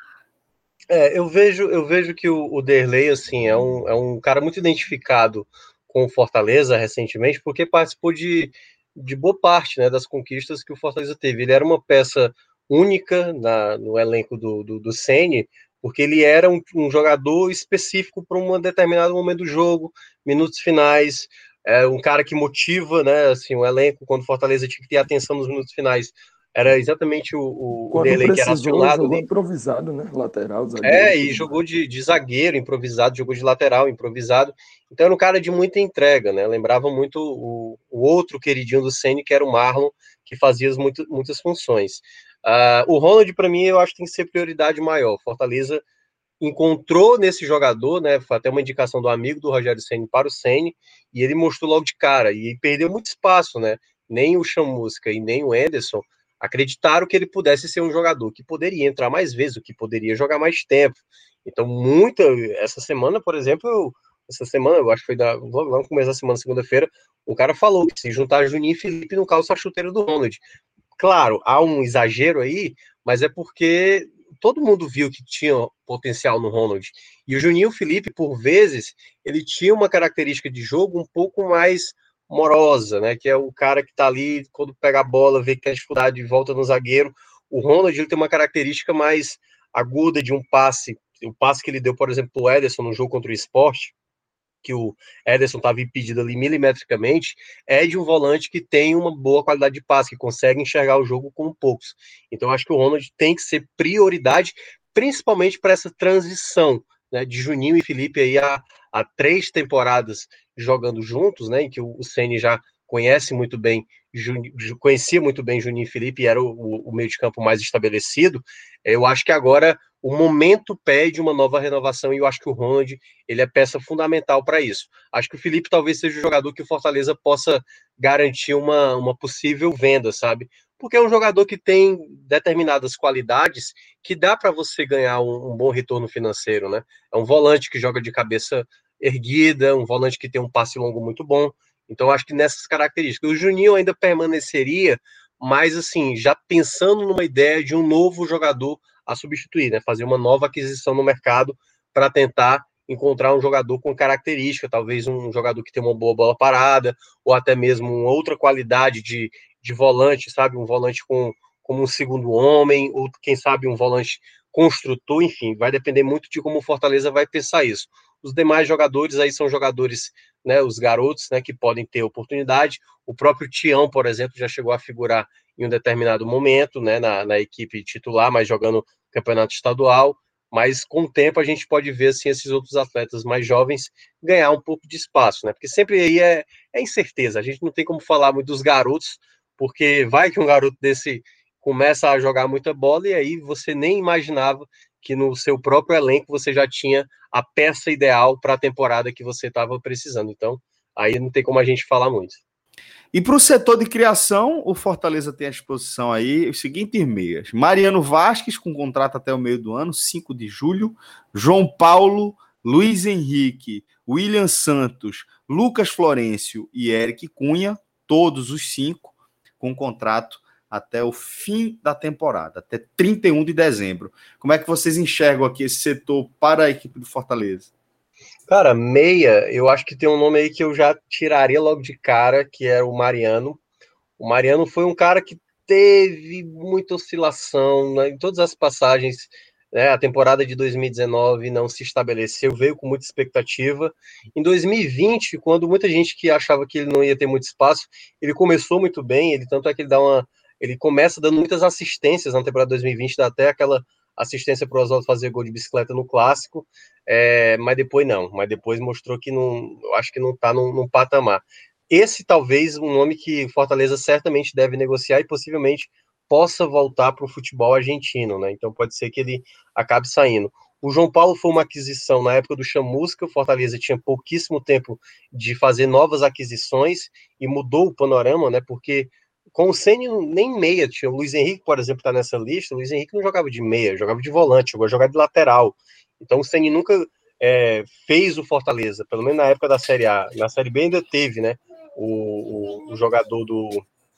É, eu vejo, eu vejo que o, o Derlei assim é um, é um cara muito identificado com o Fortaleza recentemente, porque participou de, de boa parte né, das conquistas que o Fortaleza teve. Ele era uma peça única na, no elenco do, do, do Sene, porque ele era um, um jogador específico para um determinado momento do jogo, minutos finais, é um cara que motiva, né, assim, o elenco quando Fortaleza tinha que ter atenção nos minutos finais era exatamente o, o Quando Derlei precisou, que era acionado. Jogou improvisado, né? Lateral, zagueiro. É, e jogou de, de, zagueiro improvisado, jogou de lateral improvisado. Então era um cara de muita entrega, né? Lembrava muito o, o outro queridinho do Ceni que era o Marlon, que fazia muito, muitas funções. Uh, o Ronald, para mim, eu acho que tem que ser prioridade maior. Fortaleza encontrou nesse jogador, né? Foi até uma indicação do amigo do Rogério Ceni para o Ceni, e ele mostrou logo de cara, e perdeu muito espaço, né? Nem o Chamusca e nem o Anderson acreditaram que ele pudesse ser um jogador que poderia entrar mais vezes, que poderia jogar mais tempo. Então, muita. Essa semana, por exemplo, eu, essa semana, eu acho que foi da, logo no começo da semana, segunda-feira, o cara falou que se juntar Juninho e Felipe no calço a chuteira do Ronald. Claro, há um exagero aí, mas é porque todo mundo viu que tinha potencial no Ronald. E o Juninho Felipe, por vezes, ele tinha uma característica de jogo um pouco mais morosa, né? Que é o cara que tá ali, quando pega a bola, vê que tem dificuldade de volta no zagueiro. O Ronald ele tem uma característica mais aguda de um passe. O passe que ele deu, por exemplo, o Ederson no jogo contra o esporte, que o Ederson estava impedido ali milimetricamente, é de um volante que tem uma boa qualidade de passe, que consegue enxergar o jogo com poucos. Então, acho que o Ronald tem que ser prioridade, principalmente para essa transição né, de Juninho e Felipe aí há, há três temporadas jogando juntos, né, em que o, o Ceni já conhece muito bem, conhecia muito bem Juninho e Felipe era o, o meio de campo mais estabelecido. Eu acho que agora o momento pede uma nova renovação e eu acho que o Ronald ele é peça fundamental para isso. Acho que o Felipe talvez seja o jogador que o Fortaleza possa garantir uma, uma possível venda, sabe? Porque é um jogador que tem determinadas qualidades que dá para você ganhar um, um, bom retorno financeiro, né? É um volante que joga de cabeça erguida, um volante que tem um passe longo muito bom. Então acho que nessas características. O Juninho ainda permaneceria, mas assim, já pensando numa ideia de um novo jogador a substituir, né? Fazer uma nova aquisição no mercado para tentar encontrar um jogador com característica, talvez um jogador que tem uma boa bola parada, ou até mesmo uma outra qualidade de, de volante, sabe? Um volante com como um segundo homem, ou quem sabe um volante construtor, enfim, vai depender muito de como o Fortaleza vai pensar isso. Os demais jogadores aí são jogadores, né, os garotos, né, que podem ter oportunidade. O próprio Tião, por exemplo, já chegou a figurar em um determinado momento, né, na, na equipe titular, mas jogando campeonato estadual, mas com o tempo a gente pode ver assim esses outros atletas mais jovens ganhar um pouco de espaço, né? Porque sempre aí é, é incerteza. A gente não tem como falar muito dos garotos, porque vai que um garoto desse começa a jogar muita bola e aí você nem imaginava que no seu próprio elenco você já tinha a peça ideal para a temporada que você estava precisando. Então, aí não tem como a gente falar muito. E para o setor de criação, o Fortaleza tem à disposição aí os seguintes meias: Mariano Vasques, com contrato até o meio do ano, 5 de julho, João Paulo, Luiz Henrique, William Santos, Lucas Florencio e Eric Cunha, todos os cinco, com contrato até o fim da temporada, até 31 de dezembro. Como é que vocês enxergam aqui esse setor para a equipe do Fortaleza? Cara, meia, eu acho que tem um nome aí que eu já tiraria logo de cara, que é o Mariano. O Mariano foi um cara que teve muita oscilação né, em todas as passagens. Né, a temporada de 2019 não se estabeleceu, veio com muita expectativa. Em 2020, quando muita gente que achava que ele não ia ter muito espaço, ele começou muito bem. Ele tanto é que ele dá uma, ele começa dando muitas assistências na temporada 2020, dá até aquela assistência para o Oswaldo fazer gol de bicicleta no clássico, é, mas depois não, mas depois mostrou que não, eu acho que não está num, num, patamar. Esse talvez um nome que Fortaleza certamente deve negociar e possivelmente possa voltar para o futebol argentino, né? Então pode ser que ele acabe saindo. O João Paulo foi uma aquisição na época do Chamusca, o Fortaleza tinha pouquíssimo tempo de fazer novas aquisições e mudou o panorama, né? Porque com o Ceni nem meia tinha. O Luiz Henrique, por exemplo, está nessa lista. O Luiz Henrique não jogava de meia, jogava de volante, jogava jogar de lateral. Então o Ceni nunca é, fez o Fortaleza, pelo menos na época da Série A. Na Série B ainda teve, né? O, o, o jogador do.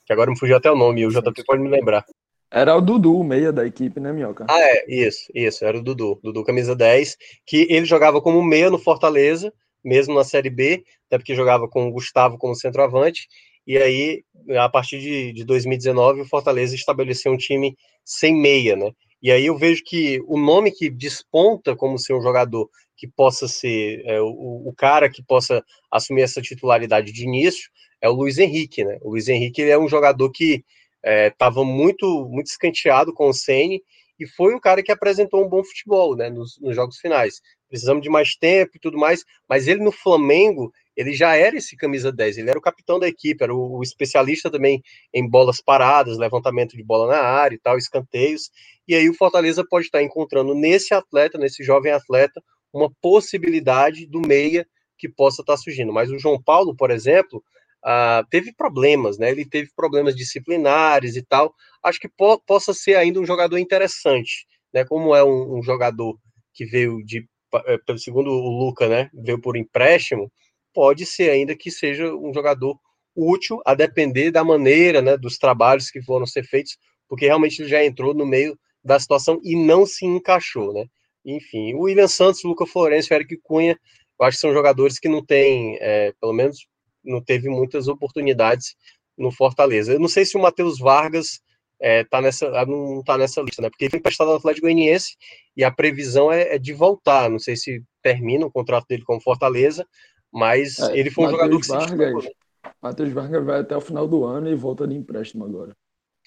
Que agora me fugiu até o nome, o JP pode me lembrar. Era o Dudu, meia da equipe, né, Minhoca? Ah, é, isso, isso, era o Dudu, Dudu camisa 10, que ele jogava como meia no Fortaleza, mesmo na Série B, até porque jogava com o Gustavo como centroavante, e aí, a partir de, de 2019, o Fortaleza estabeleceu um time sem meia, né? E aí eu vejo que o nome que desponta como ser um jogador que possa ser é, o, o, cara que possa assumir essa titularidade de início é o Luiz Henrique, né? O Luiz Henrique ele é um jogador que estava é, muito muito escanteado com o Ceni e foi um cara que apresentou um bom futebol, né, nos, nos, jogos finais. Precisamos de mais tempo e tudo mais, mas ele no Flamengo, ele já era esse camisa 10, ele era o capitão da equipe, era o, o especialista também em bolas paradas, levantamento de bola na área e tal, escanteios. E aí o Fortaleza pode estar encontrando nesse atleta, nesse jovem atleta, uma possibilidade do meia que possa estar surgindo. Mas o João Paulo, por exemplo, uh, teve problemas, né? Ele teve problemas disciplinares e tal. Acho que po possa ser ainda um jogador interessante, né? Como é um, um jogador que veio de, eh, segundo o Luca, né? Veio por empréstimo, pode ser ainda que seja um jogador útil, a depender da maneira, né? Dos trabalhos que foram ser feitos, porque realmente ele já entrou no meio da situação e não se encaixou, né? Enfim, o William Santos, Luca Florencio, Eric Cunha, eu acho que são jogadores que não têm, é, pelo menos não teve muitas oportunidades no Fortaleza. Eu não sei se o Matheus Vargas é, tá nessa, ah, não está nessa lista, né? Porque ele foi emprestado ao Atlético Goianiense e a previsão é, é, de voltar. Não sei se termina o contrato dele com o Fortaleza, mas é, ele foi um jogador que Vargas, se. Né? Matheus Vargas vai até o final do ano e volta de empréstimo agora.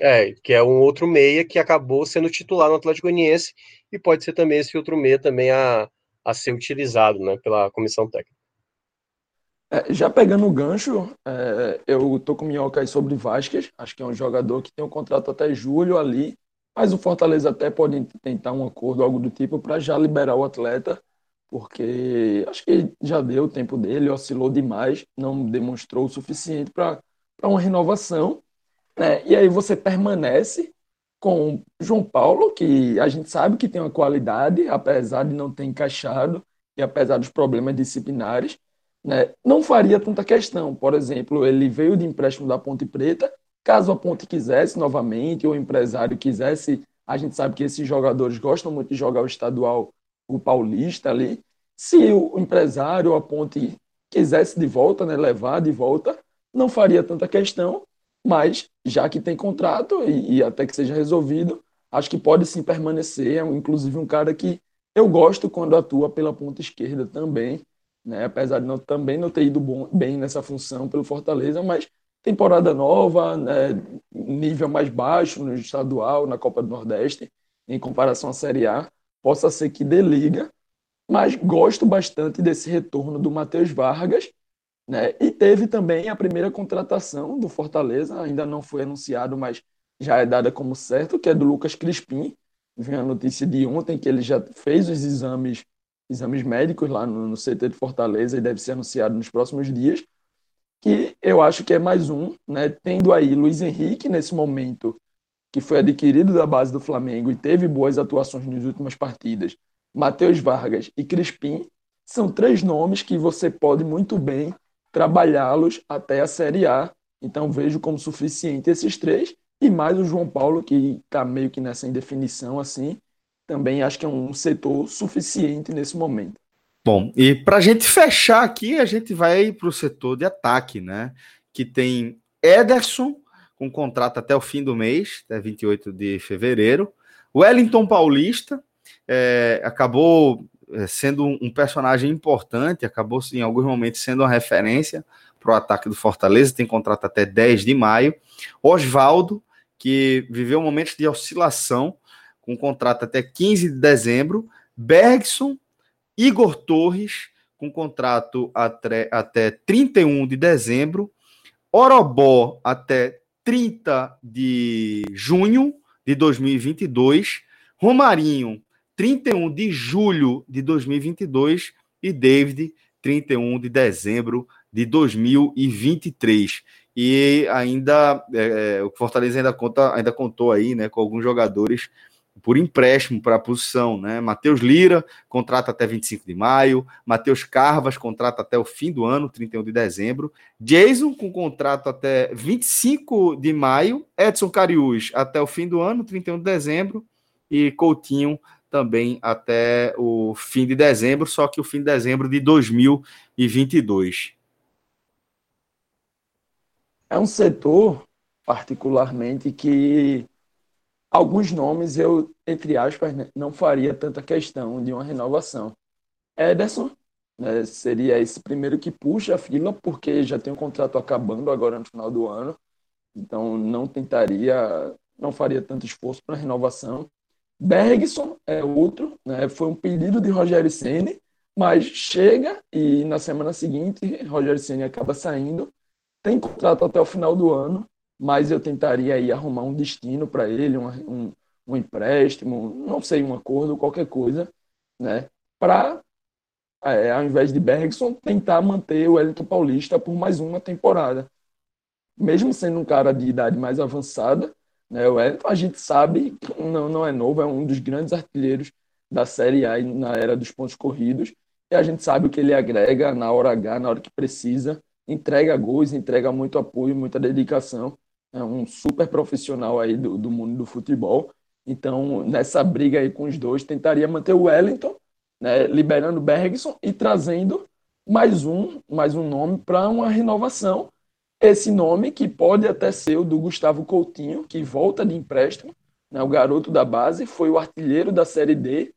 É, que é um outro meia que acabou sendo titular no Atlético Goianiense e pode ser também esse outro meia também a, a ser utilizado, né, pela comissão técnica. É, já pegando o gancho, é, eu tô com minhoca aí sobre Vasquez, acho que é um jogador que tem um contrato até julho ali, mas o Fortaleza até pode tentar um acordo, algo do tipo, para já liberar o atleta, porque acho que já deu o tempo dele, oscilou demais, não demonstrou o suficiente para uma renovação. Né? E aí você permanece com João Paulo, que a gente sabe que tem uma qualidade, apesar de não ter encaixado e apesar dos problemas disciplinares né, não faria tanta questão. Por exemplo, ele veio de empréstimo da Ponte Preta, caso a Ponte quisesse novamente, ou o empresário quisesse, a gente sabe que esses jogadores gostam muito de jogar o estadual, o paulista ali. Se o empresário a Ponte quisesse de volta, né, levar de volta, não faria tanta questão, mas já que tem contrato e, e até que seja resolvido, acho que pode sim permanecer. É, inclusive, um cara que eu gosto quando atua pela ponta esquerda também né? apesar de não, também não ter ido bom, bem nessa função pelo Fortaleza, mas temporada nova, né? nível mais baixo no estadual, na Copa do Nordeste, em comparação à Série A, possa ser que dê liga, mas gosto bastante desse retorno do Matheus Vargas, né? E teve também a primeira contratação do Fortaleza, ainda não foi anunciado, mas já é dada como certo, que é do Lucas Crispim. Vem a notícia de ontem que ele já fez os exames exames médicos lá no, no CT de Fortaleza e deve ser anunciado nos próximos dias, que eu acho que é mais um, né? Tendo aí Luiz Henrique nesse momento, que foi adquirido da base do Flamengo e teve boas atuações nas últimas partidas, Matheus Vargas e Crispim, são três nomes que você pode muito bem trabalhá-los até a Série A. Então vejo como suficiente esses três e mais o João Paulo que está meio que nessa indefinição assim também acho que é um setor suficiente nesse momento. Bom, e para a gente fechar aqui, a gente vai para o setor de ataque, né? Que tem Ederson, com contrato até o fim do mês, até 28 de fevereiro. Wellington Paulista é, acabou é, sendo um personagem importante, acabou em alguns momentos sendo uma referência para o ataque do Fortaleza, tem contrato até 10 de maio. Oswaldo, que viveu momentos de oscilação, com contrato até 15 de dezembro. Bergson, Igor Torres, com contrato até, até 31 de dezembro. Orobó até 30 de junho de 2022. Romarinho, 31 de julho de 2022. E David, 31 de dezembro de 2023. E ainda, é, é, o Fortaleza ainda, conta, ainda contou aí né, com alguns jogadores por empréstimo para a posição, né? Matheus Lira, contrata até 25 de maio, Matheus Carvas, contrata até o fim do ano, 31 de dezembro, Jason, com contrato até 25 de maio, Edson Cariús, até o fim do ano, 31 de dezembro, e Coutinho também até o fim de dezembro, só que o fim de dezembro de 2022. É um setor, particularmente, que alguns nomes eu, entre aspas, né, não faria tanta questão de uma renovação. Ederson né, seria esse primeiro que puxa a fila, porque já tem um contrato acabando agora no final do ano. Então não tentaria, não faria tanto esforço para renovação. Bergson é outro, né? Foi um pedido de Rogério Ceni, mas chega e na semana seguinte Rogério Ceni acaba saindo. Tem contrato até o final do ano, mas eu tentaria aí arrumar um destino para ele, um, um, um empréstimo, não sei, um acordo, qualquer coisa, né? Para é, ao invés de Bergson, tentar manter o Wellington Paulista por mais uma temporada. Mesmo sendo um cara de idade mais avançada, né, o Wellington, a gente sabe que não, não é novo, é um dos grandes artilheiros da Série A na era dos pontos corridos, e a gente sabe o que ele agrega na hora H, na hora que precisa, entrega gols, entrega muito apoio, muita dedicação, é um super profissional aí do, do mundo do futebol, então nessa briga aí com os dois, tentaria manter o Wellington, né, liberando Bergson e trazendo mais um, mais um nome para uma renovação. Esse nome que pode até ser o do Gustavo Coutinho, que volta de empréstimo, né, o garoto da base, foi o artilheiro da Série D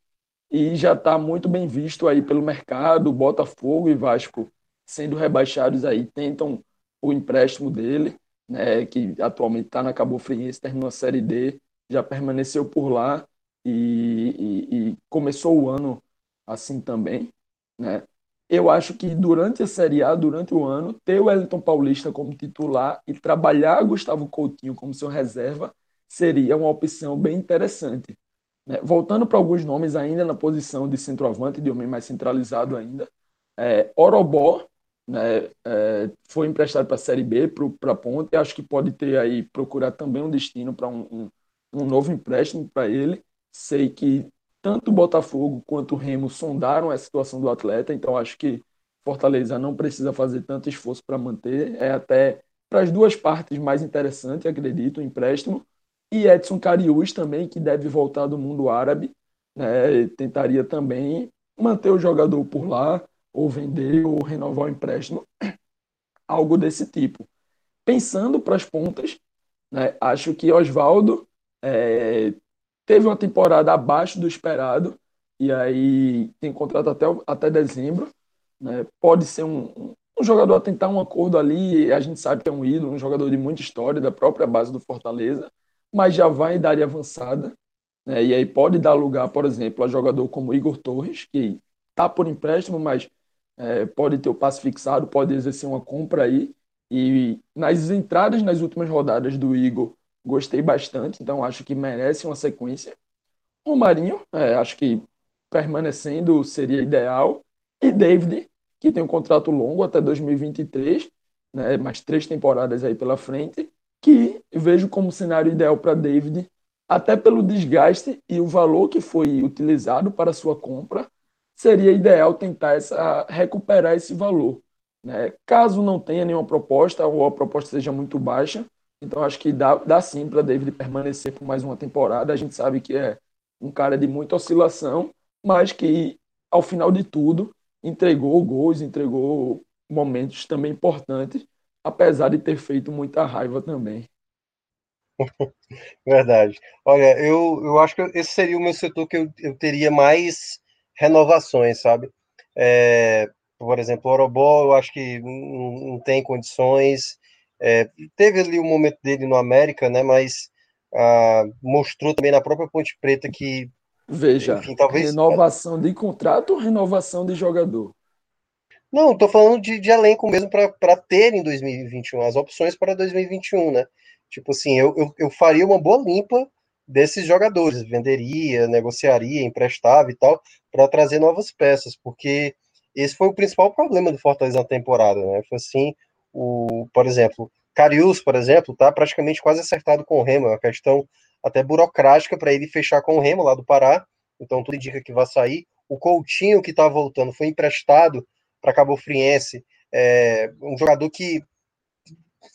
e já está muito bem visto aí pelo mercado. Botafogo e Vasco sendo rebaixados aí tentam o empréstimo dele, né, que atualmente está na Cabo Friense, terminou a Série D, já permaneceu por lá e, e, e começou o ano assim também, né? Eu acho que durante a Série A, durante o ano, ter o Wellington Paulista como titular e trabalhar Gustavo Coutinho como seu reserva seria uma opção bem interessante. Né? Voltando para alguns nomes ainda na posição de centroavante, de homem mais centralizado ainda, é, Orobó né, é, foi emprestado para a Série B, para a Ponte, acho que pode ter aí, procurar também um destino para um, um, um novo empréstimo para ele. Sei que tanto o Botafogo quanto o Remo sondaram a situação do atleta, então acho que Fortaleza não precisa fazer tanto esforço para manter, é até para as duas partes mais interessante, acredito, o empréstimo. E Edson Cariús também, que deve voltar do mundo árabe, né, tentaria também manter o jogador por lá, ou vender, ou renovar o empréstimo, [clears throat] algo desse tipo. Pensando para as pontas, né, acho que Oswaldo é, teve uma temporada abaixo do esperado, e aí tem contrato até, até dezembro. Né? Pode ser um, um jogador a tentar um acordo ali, a gente sabe que é um ídolo, um jogador de muita história, da própria base do Fortaleza, mas já vai em idade avançada. Né? E aí pode dar lugar, por exemplo, a jogador como Igor Torres, que está por empréstimo, mas é, pode ter o passe fixado, pode exercer uma compra aí. E nas entradas nas últimas rodadas do Igor, Gostei bastante, então acho que merece uma sequência. O Marinho, é, acho que permanecendo seria ideal. E David, que tem um contrato longo até 2023, né, mais três temporadas aí pela frente, que vejo como cenário ideal para David, até pelo desgaste e o valor que foi utilizado para sua compra, seria ideal tentar essa, recuperar esse valor. Né? Caso não tenha nenhuma proposta ou a proposta seja muito baixa, então acho que dá, dá sim para David permanecer por mais uma temporada. A gente sabe que é um cara de muita oscilação, mas que ao final de tudo entregou gols, entregou momentos também importantes, apesar de ter feito muita raiva também. [laughs] Verdade. Olha, eu, eu acho que esse seria o meu setor que eu, eu teria mais renovações, sabe? É, por exemplo, o Orobó, eu acho que não, tem condições. É, teve ali o um momento dele no América, né? Mas ah, mostrou também na própria Ponte Preta que. Veja, enfim, talvez... renovação de contrato ou renovação de jogador? Não, estou falando de, de, elenco mesmo para ter em 2021, as opções para 2021, né? Tipo assim, eu, eu, eu faria uma boa limpa desses jogadores, venderia, negociaria, emprestava e tal, para trazer novas peças, porque esse foi o principal problema do Fortaleza na temporada, né? Foi assim, o, por exemplo, Carius, por exemplo, está praticamente quase acertado com o Remo, é uma questão até burocrática para ele fechar com o Remo lá do Pará, então tudo indica que vai sair. O Coutinho, que está voltando, foi emprestado para Cabo Friense, é, um jogador que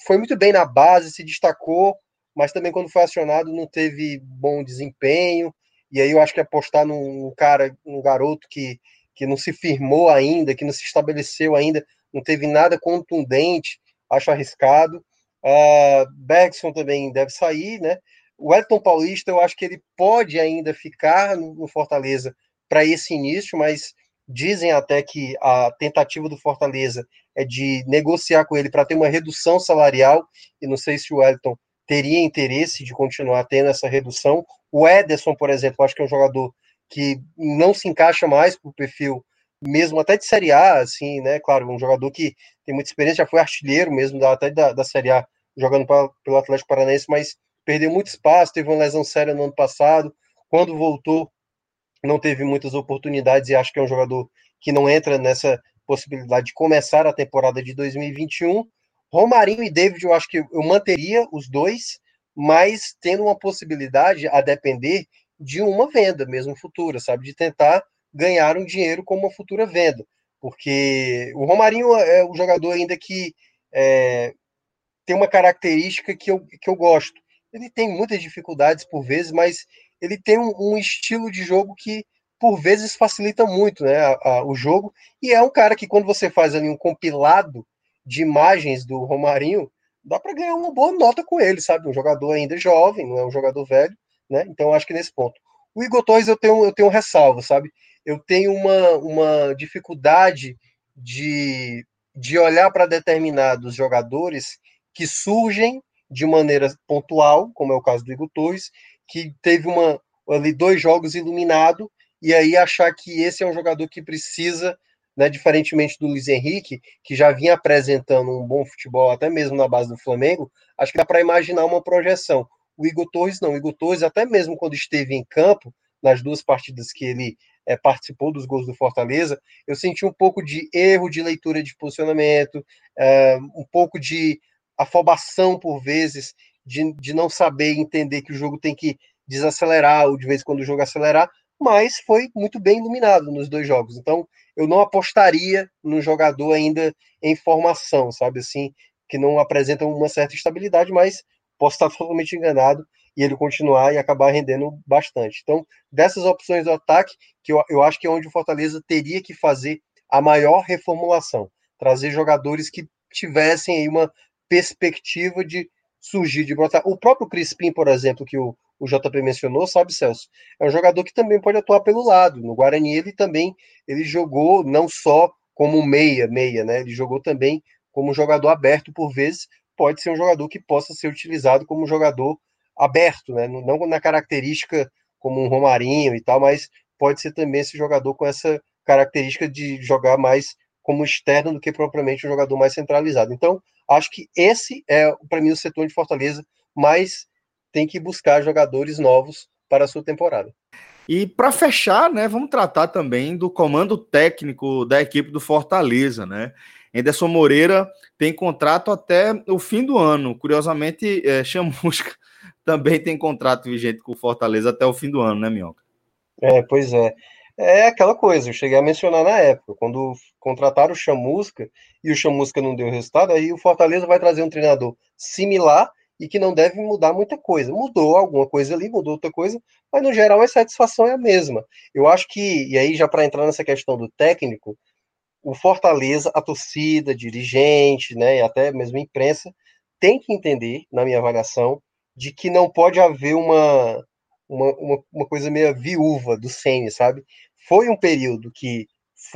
foi muito bem na base, se destacou, mas também quando foi acionado não teve bom desempenho, e aí eu acho que apostar num cara, num garoto que, que não se firmou ainda, que não se estabeleceu ainda, não teve nada contundente, acho arriscado. Uh, Bergson também deve sair, né? O Elton Paulista, eu acho que ele pode ainda ficar no, no Fortaleza para esse início, mas Dizem até que a tentativa do Fortaleza é de negociar com ele para ter uma redução salarial, e não sei se o Wellington teria interesse de continuar tendo essa redução. O Ederson, por exemplo, acho que é um jogador que não se encaixa mais para o perfil, mesmo até de Série A, assim, né? Claro, um jogador que tem muita experiência, já foi artilheiro mesmo, até da, da Série A, jogando pra, pelo Atlético Paranaense, mas perdeu muito espaço, teve uma lesão séria no ano passado. Quando voltou, não teve muitas oportunidades e acho que é um jogador que não entra nessa possibilidade de começar a temporada de 2021. Romarinho e David, eu acho que eu manteria os dois, mas tendo uma possibilidade a depender de uma venda mesmo futura, sabe? De tentar ganhar um dinheiro com uma futura venda. Porque o Romarinho é o jogador ainda que é, tem uma característica que eu, que eu gosto. Ele tem muitas dificuldades por vezes, mas ele tem um, um estilo de jogo que por vezes facilita muito né, a, a, o jogo. E é um cara que, quando você faz ali um compilado de imagens do Romarinho, dá para ganhar uma boa nota com ele, sabe? Um jogador ainda jovem, não é um jogador velho, né? Então acho que nesse ponto. O Igor Torres eu tenho, eu tenho um ressalvo, sabe? Eu tenho uma, uma dificuldade de, de olhar para determinados jogadores que surgem de maneira pontual, como é o caso do Igor Torres, que teve uma, ali dois jogos iluminado, e aí achar que esse é um jogador que precisa, né, diferentemente do Luiz Henrique, que já vinha apresentando um bom futebol, até mesmo na base do Flamengo, acho que dá para imaginar uma projeção. O Igor Torres não. O Igor Torres, até mesmo quando esteve em campo, nas duas partidas que ele é, participou dos gols do Fortaleza, eu senti um pouco de erro de leitura de posicionamento, é, um pouco de afobação por vezes, de, de não saber entender que o jogo tem que desacelerar, ou de vez em quando o jogo acelerar, mas foi muito bem iluminado nos dois jogos. Então, eu não apostaria no jogador ainda em formação, sabe assim, que não apresenta uma certa estabilidade, mas posso estar totalmente enganado e ele continuar e acabar rendendo bastante. Então, dessas opções do ataque, que eu, eu acho que é onde o Fortaleza teria que fazer a maior reformulação, trazer jogadores que tivessem aí uma perspectiva de surgir, de brotar. O próprio Crispim, por exemplo, que o, o JP mencionou, sabe, Celso? É um jogador que também pode atuar pelo lado. No Guarani ele também ele jogou não só como meia, meia, né? Ele jogou também como jogador aberto por vezes, pode ser um jogador que possa ser utilizado como jogador aberto, né? Não na característica como um Romarinho e tal, mas pode ser também esse jogador com essa característica de jogar mais como externo do que propriamente um jogador mais centralizado. Então, acho que esse é, para mim, o setor de Fortaleza mais tem que buscar jogadores novos para a sua temporada. E para fechar, né, vamos tratar também do comando técnico da equipe do Fortaleza, né? Anderson Moreira tem contrato até o fim do ano. Curiosamente, é, [laughs] Chamusca também tem contrato vigente com o Fortaleza até o fim do ano, né, Minhoca? É, pois é. É aquela coisa, eu cheguei a mencionar na época, quando contrataram o Chamusca e o Chamusca não deu resultado, aí o Fortaleza vai trazer um treinador similar e que não deve mudar muita coisa. Mudou alguma coisa ali, mudou outra coisa, mas no geral a satisfação é a mesma. Eu acho que, e aí já para entrar nessa questão do técnico, o Fortaleza, a torcida, dirigente, né, até mesmo a imprensa, tem que entender, na minha avaliação, de que não pode haver uma, uma, uma, uma coisa meio viúva do Sene, sabe? Foi um período que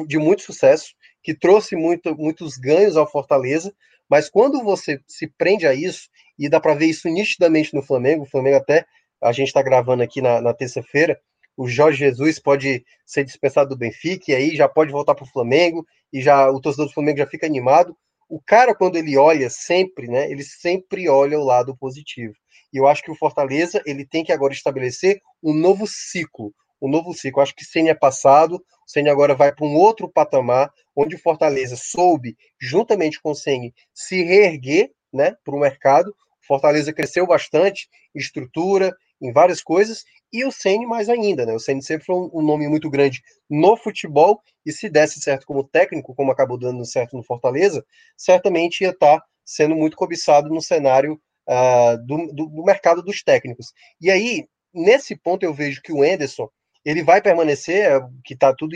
de muito sucesso, que trouxe muito, muitos ganhos ao Fortaleza, mas quando você se prende a isso, e dá para ver isso nitidamente no Flamengo, o Flamengo até, a gente está gravando aqui na, na terça-feira, o Jorge Jesus pode ser dispensado do Benfica, e aí já pode voltar para o Flamengo, e já o torcedor do Flamengo já fica animado. O cara, quando ele olha sempre, né, ele sempre olha o lado positivo. E eu acho que o Fortaleza ele tem que agora estabelecer um novo ciclo. Um novo ciclo. Eu acho que Senna é passado, o Senna agora vai para um outro patamar, onde o Fortaleza soube, juntamente com o Senna, se reerguer né, para o mercado. Fortaleza cresceu bastante estrutura, em várias coisas, e o Ceni mais ainda, né? O Ceni sempre foi um, nome muito grande no futebol, e se desse certo como técnico, como acabou dando certo no Fortaleza, certamente ia estar tá sendo muito cobiçado no cenário uh, do, do, do, mercado dos técnicos. E aí, nesse ponto, eu vejo que o Enderson ele vai permanecer, é, que está tudo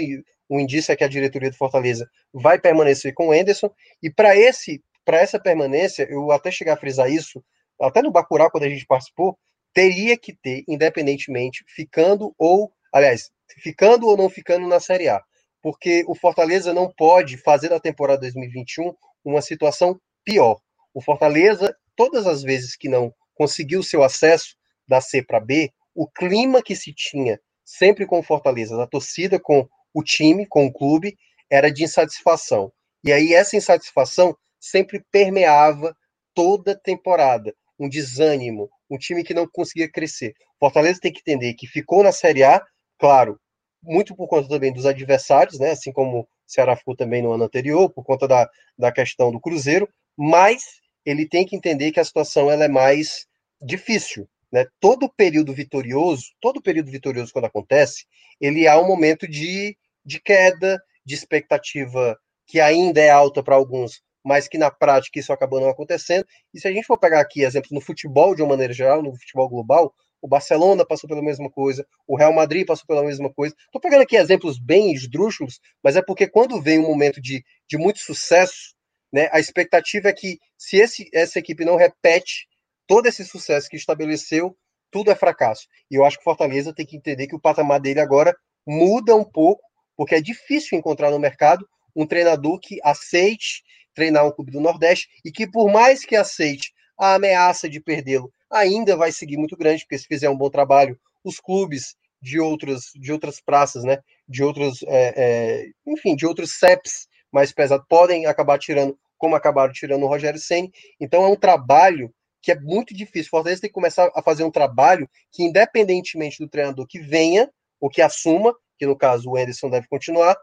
o indício é que a diretoria do Fortaleza vai permanecer com o Enderson, e para esse para essa permanência, eu até chegar a frisar isso, até no Bacurau, quando a gente participou, teria que ter, independentemente, ficando ou, aliás, ficando ou não ficando na Série A. porque o Fortaleza não pode fazer da temporada 2021 uma situação pior. O Fortaleza, todas as vezes que não conseguiu seu acesso da C para B, o clima que se tinha sempre com o Fortaleza, da torcida com o time, com o clube, era de insatisfação. E aí essa insatisfação sempre permeava toda a temporada, um desânimo, um time que não conseguia crescer. Fortaleza tem que entender que ficou na Série A, claro, muito por conta também dos adversários, né? Assim como o Ceará ficou também no ano anterior, por conta da, da questão do Cruzeiro, mas ele tem que entender que a situação ela é mais difícil. Né? Todo período vitorioso, todo período vitorioso quando acontece, ele há um momento de, de queda, de expectativa que ainda é alta para alguns, mas que na prática isso acabou não acontecendo. E se a gente for pegar aqui exemplos no futebol de uma maneira geral, no futebol global, o Barcelona passou pela mesma coisa, o Real Madrid passou pela mesma coisa. Estou pegando aqui exemplos bem esdrúxulos, mas é porque quando vem um momento de, de muito sucesso, né, a expectativa é que se esse, essa equipe não repete todo esse sucesso que estabeleceu, tudo é fracasso. E eu acho que o Fortaleza tem que entender que o patamar dele agora muda um pouco, porque é difícil encontrar no mercado um treinador que aceite treinar um clube do Nordeste e que, por mais que aceite a ameaça de perdê-lo, ainda vai seguir muito grande, porque se fizer um bom trabalho, os clubes de outras, de outras praças, né, de outros, é, é, enfim, de outros CEPs mais pesados, podem acabar tirando, como acabaram tirando o Rogério Senni. Então é um trabalho que é muito difícil. Fortaleza tem que começar a fazer um trabalho que, independentemente do treinador que venha, ou que assuma, que no caso o Anderson deve continuar,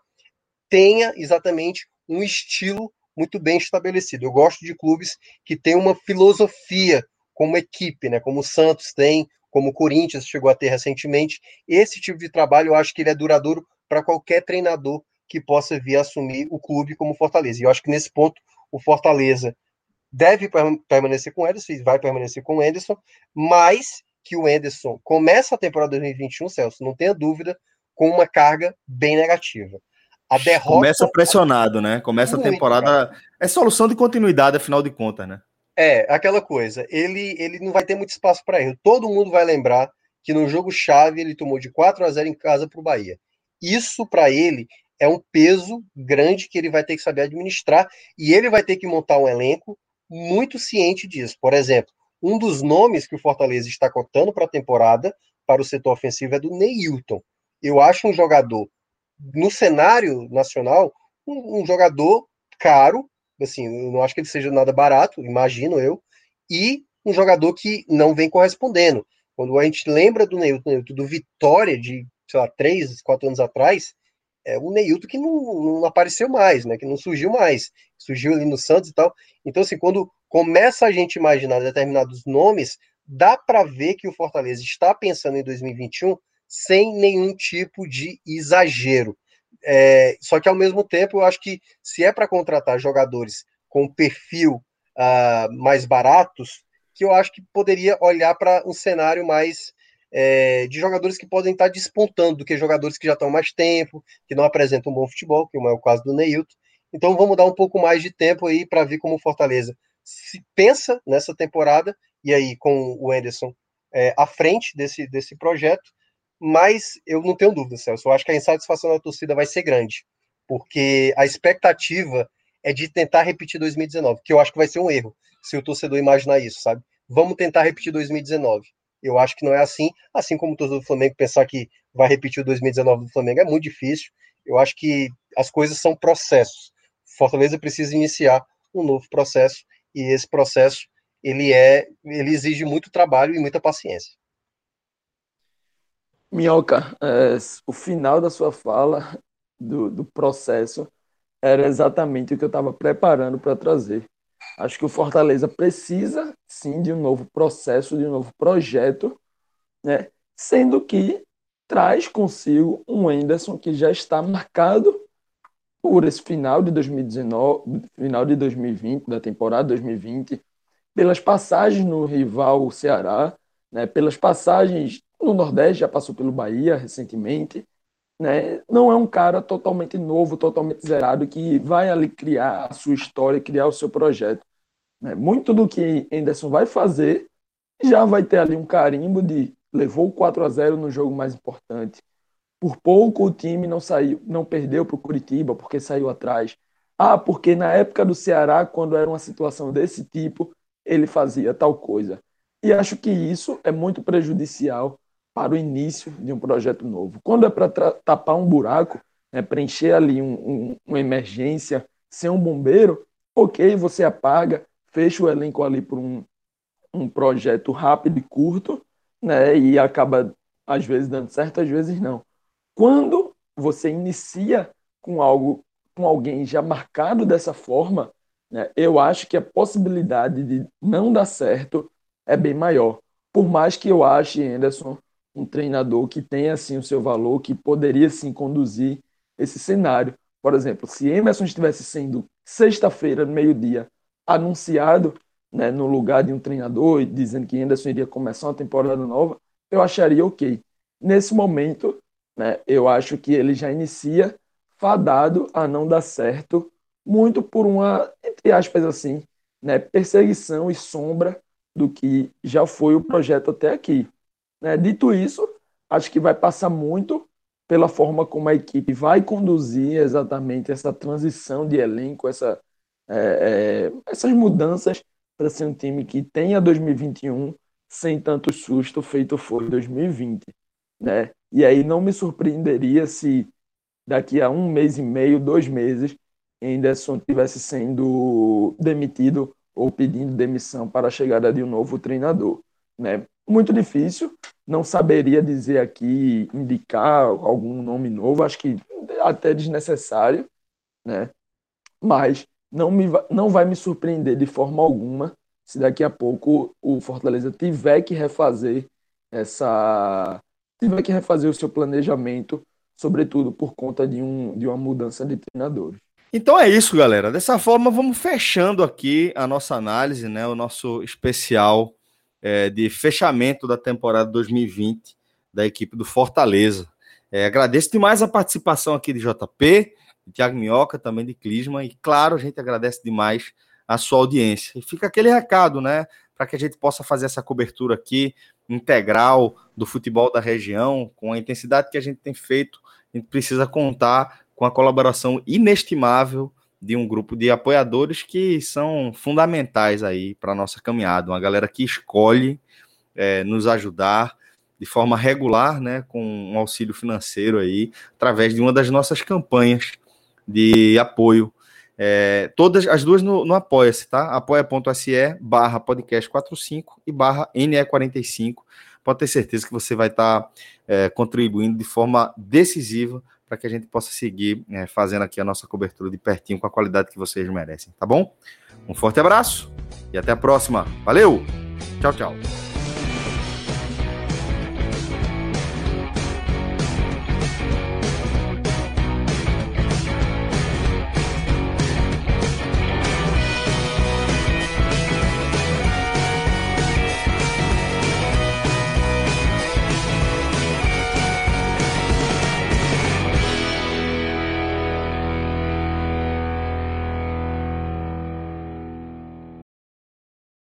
tenha exatamente um estilo muito bem estabelecido. Eu gosto de clubes que têm uma filosofia como equipe, né? Como o Santos tem, como o Corinthians chegou a ter recentemente. Esse tipo de trabalho eu acho que ele é duradouro para qualquer treinador que possa vir assumir o clube como Fortaleza. E eu acho que nesse ponto o Fortaleza deve permanecer com o Ederson vai permanecer com o Ederson, mas que o Ederson começa a temporada 2021, Celso, não tenha dúvida, com uma carga bem negativa. A derrota. Começa pressionado, né? Começa a temporada. Cara. É solução de continuidade, afinal de contas, né? É, aquela coisa. Ele, ele não vai ter muito espaço para erro. Todo mundo vai lembrar que no jogo chave ele tomou de 4 a 0 em casa para o Bahia. Isso para ele é um peso grande que ele vai ter que saber administrar e ele vai ter que montar um elenco muito ciente disso. Por exemplo, um dos nomes que o Fortaleza está cotando para a temporada para o setor ofensivo é do Neilton. Eu acho um jogador no cenário nacional um, um jogador caro, assim, eu não acho que ele seja nada barato, imagino eu, e um jogador que não vem correspondendo. Quando a gente lembra do Neilton, Neilton do Vitória de, sei lá, três, quatro anos atrás, é o Neilton que não, não apareceu mais, né? Que não surgiu mais. Surgiu ali no Santos e tal. Então, assim, quando começa a gente imaginar determinados nomes, dá para ver que o Fortaleza está pensando em 2021 sem nenhum tipo de exagero. É, só que ao mesmo tempo, eu acho que se é para contratar jogadores com perfil uh, mais baratos, que eu acho que poderia olhar para um cenário mais é, de jogadores que podem estar despontando do que jogadores que já estão mais tempo, que não apresentam um bom futebol, que é o caso do Neilton. Então vamos dar um pouco mais de tempo aí para ver como o Fortaleza se pensa nessa temporada, e aí com o Anderson é, à frente desse, desse projeto, mas eu não tenho dúvida, Celso. Eu acho que a insatisfação da torcida vai ser grande, porque a expectativa é de tentar repetir 2019, que eu acho que vai ser um erro, se o torcedor imaginar isso, sabe? Vamos tentar repetir 2019. Eu acho que não é assim, assim como o torcedor do Flamengo pensar que vai repetir o 2019 do Flamengo é muito difícil. Eu acho que as coisas são processos. Fortaleza precisa iniciar um novo processo e esse processo ele é, ele exige muito trabalho e muita paciência. Minhoca, é, o final da sua fala do, do processo era exatamente o que eu estava preparando para trazer. Acho que o Fortaleza precisa sim de um novo processo, de um novo projeto, né? sendo que traz consigo um Enderson que já está marcado por esse final de 2019, final de 2020, da temporada 2020, pelas passagens no rival Ceará, né, pelas passagens no Nordeste, já passou pelo Bahia recentemente. Né? Não é um cara totalmente novo, totalmente zerado, que vai ali criar a sua história, criar o seu projeto. Né? Muito do que Anderson vai fazer já vai ter ali um carimbo de levou 4 a 0 no jogo mais importante, por pouco o time não saiu, não perdeu para o Curitiba porque saiu atrás. Ah, porque na época do Ceará, quando era uma situação desse tipo, ele fazia tal coisa. E acho que isso é muito prejudicial para o início de um projeto novo. Quando é para tapar um buraco, né, preencher ali um, um, uma emergência, ser um bombeiro, ok, você apaga, fecha o elenco ali por um, um projeto rápido e curto, né, e acaba às vezes dando certo, às vezes não. Quando você inicia com algo, com alguém já marcado dessa forma, né, eu acho que a possibilidade de não dar certo é bem maior. Por mais que eu ache Anderson um treinador que tenha assim o seu valor, que poderia sim conduzir esse cenário. Por exemplo, se Emerson estivesse sendo sexta-feira, meio-dia, anunciado né, no lugar de um treinador, dizendo que Anderson iria começar uma temporada nova, eu acharia ok. Nesse momento, né, eu acho que ele já inicia fadado a não dar certo, muito por uma, entre aspas assim, né, perseguição e sombra do que já foi o projeto até aqui. Né? Dito isso, acho que vai passar muito pela forma como a equipe vai conduzir exatamente essa transição de elenco, essa, é, é, essas mudanças para ser um time que tenha 2021 sem tanto susto feito foi 2020, né? E aí não me surpreenderia se daqui a um mês e meio, dois meses, Henderson tivesse sendo demitido ou pedindo demissão para a chegada de um novo treinador, né? Muito difícil, não saberia dizer aqui, indicar algum nome novo, acho que até desnecessário, né? Mas não, me, não vai me surpreender de forma alguma se daqui a pouco o Fortaleza tiver que refazer essa. tiver que refazer o seu planejamento, sobretudo por conta de, um, de uma mudança de treinadores. Então é isso, galera. Dessa forma, vamos fechando aqui a nossa análise, né? O nosso especial é, de fechamento da temporada 2020 da equipe do Fortaleza. É, agradeço demais a participação aqui de JP, de Thiago Minhoca, também de Clisma, e claro, a gente agradece demais a sua audiência. E fica aquele recado, né, para que a gente possa fazer essa cobertura aqui integral do futebol da região, com a intensidade que a gente tem feito, a gente precisa contar com a colaboração inestimável de um grupo de apoiadores que são fundamentais aí para a nossa caminhada, uma galera que escolhe é, nos ajudar de forma regular, né, com um auxílio financeiro aí, através de uma das nossas campanhas de apoio. É, todas as duas no, no Apoia-se, tá? apoia.se barra podcast 45 e barra NE45. Pode ter certeza que você vai estar tá, é, contribuindo de forma decisiva para que a gente possa seguir é, fazendo aqui a nossa cobertura de pertinho com a qualidade que vocês merecem, tá bom? Um forte abraço e até a próxima. Valeu! Tchau, tchau.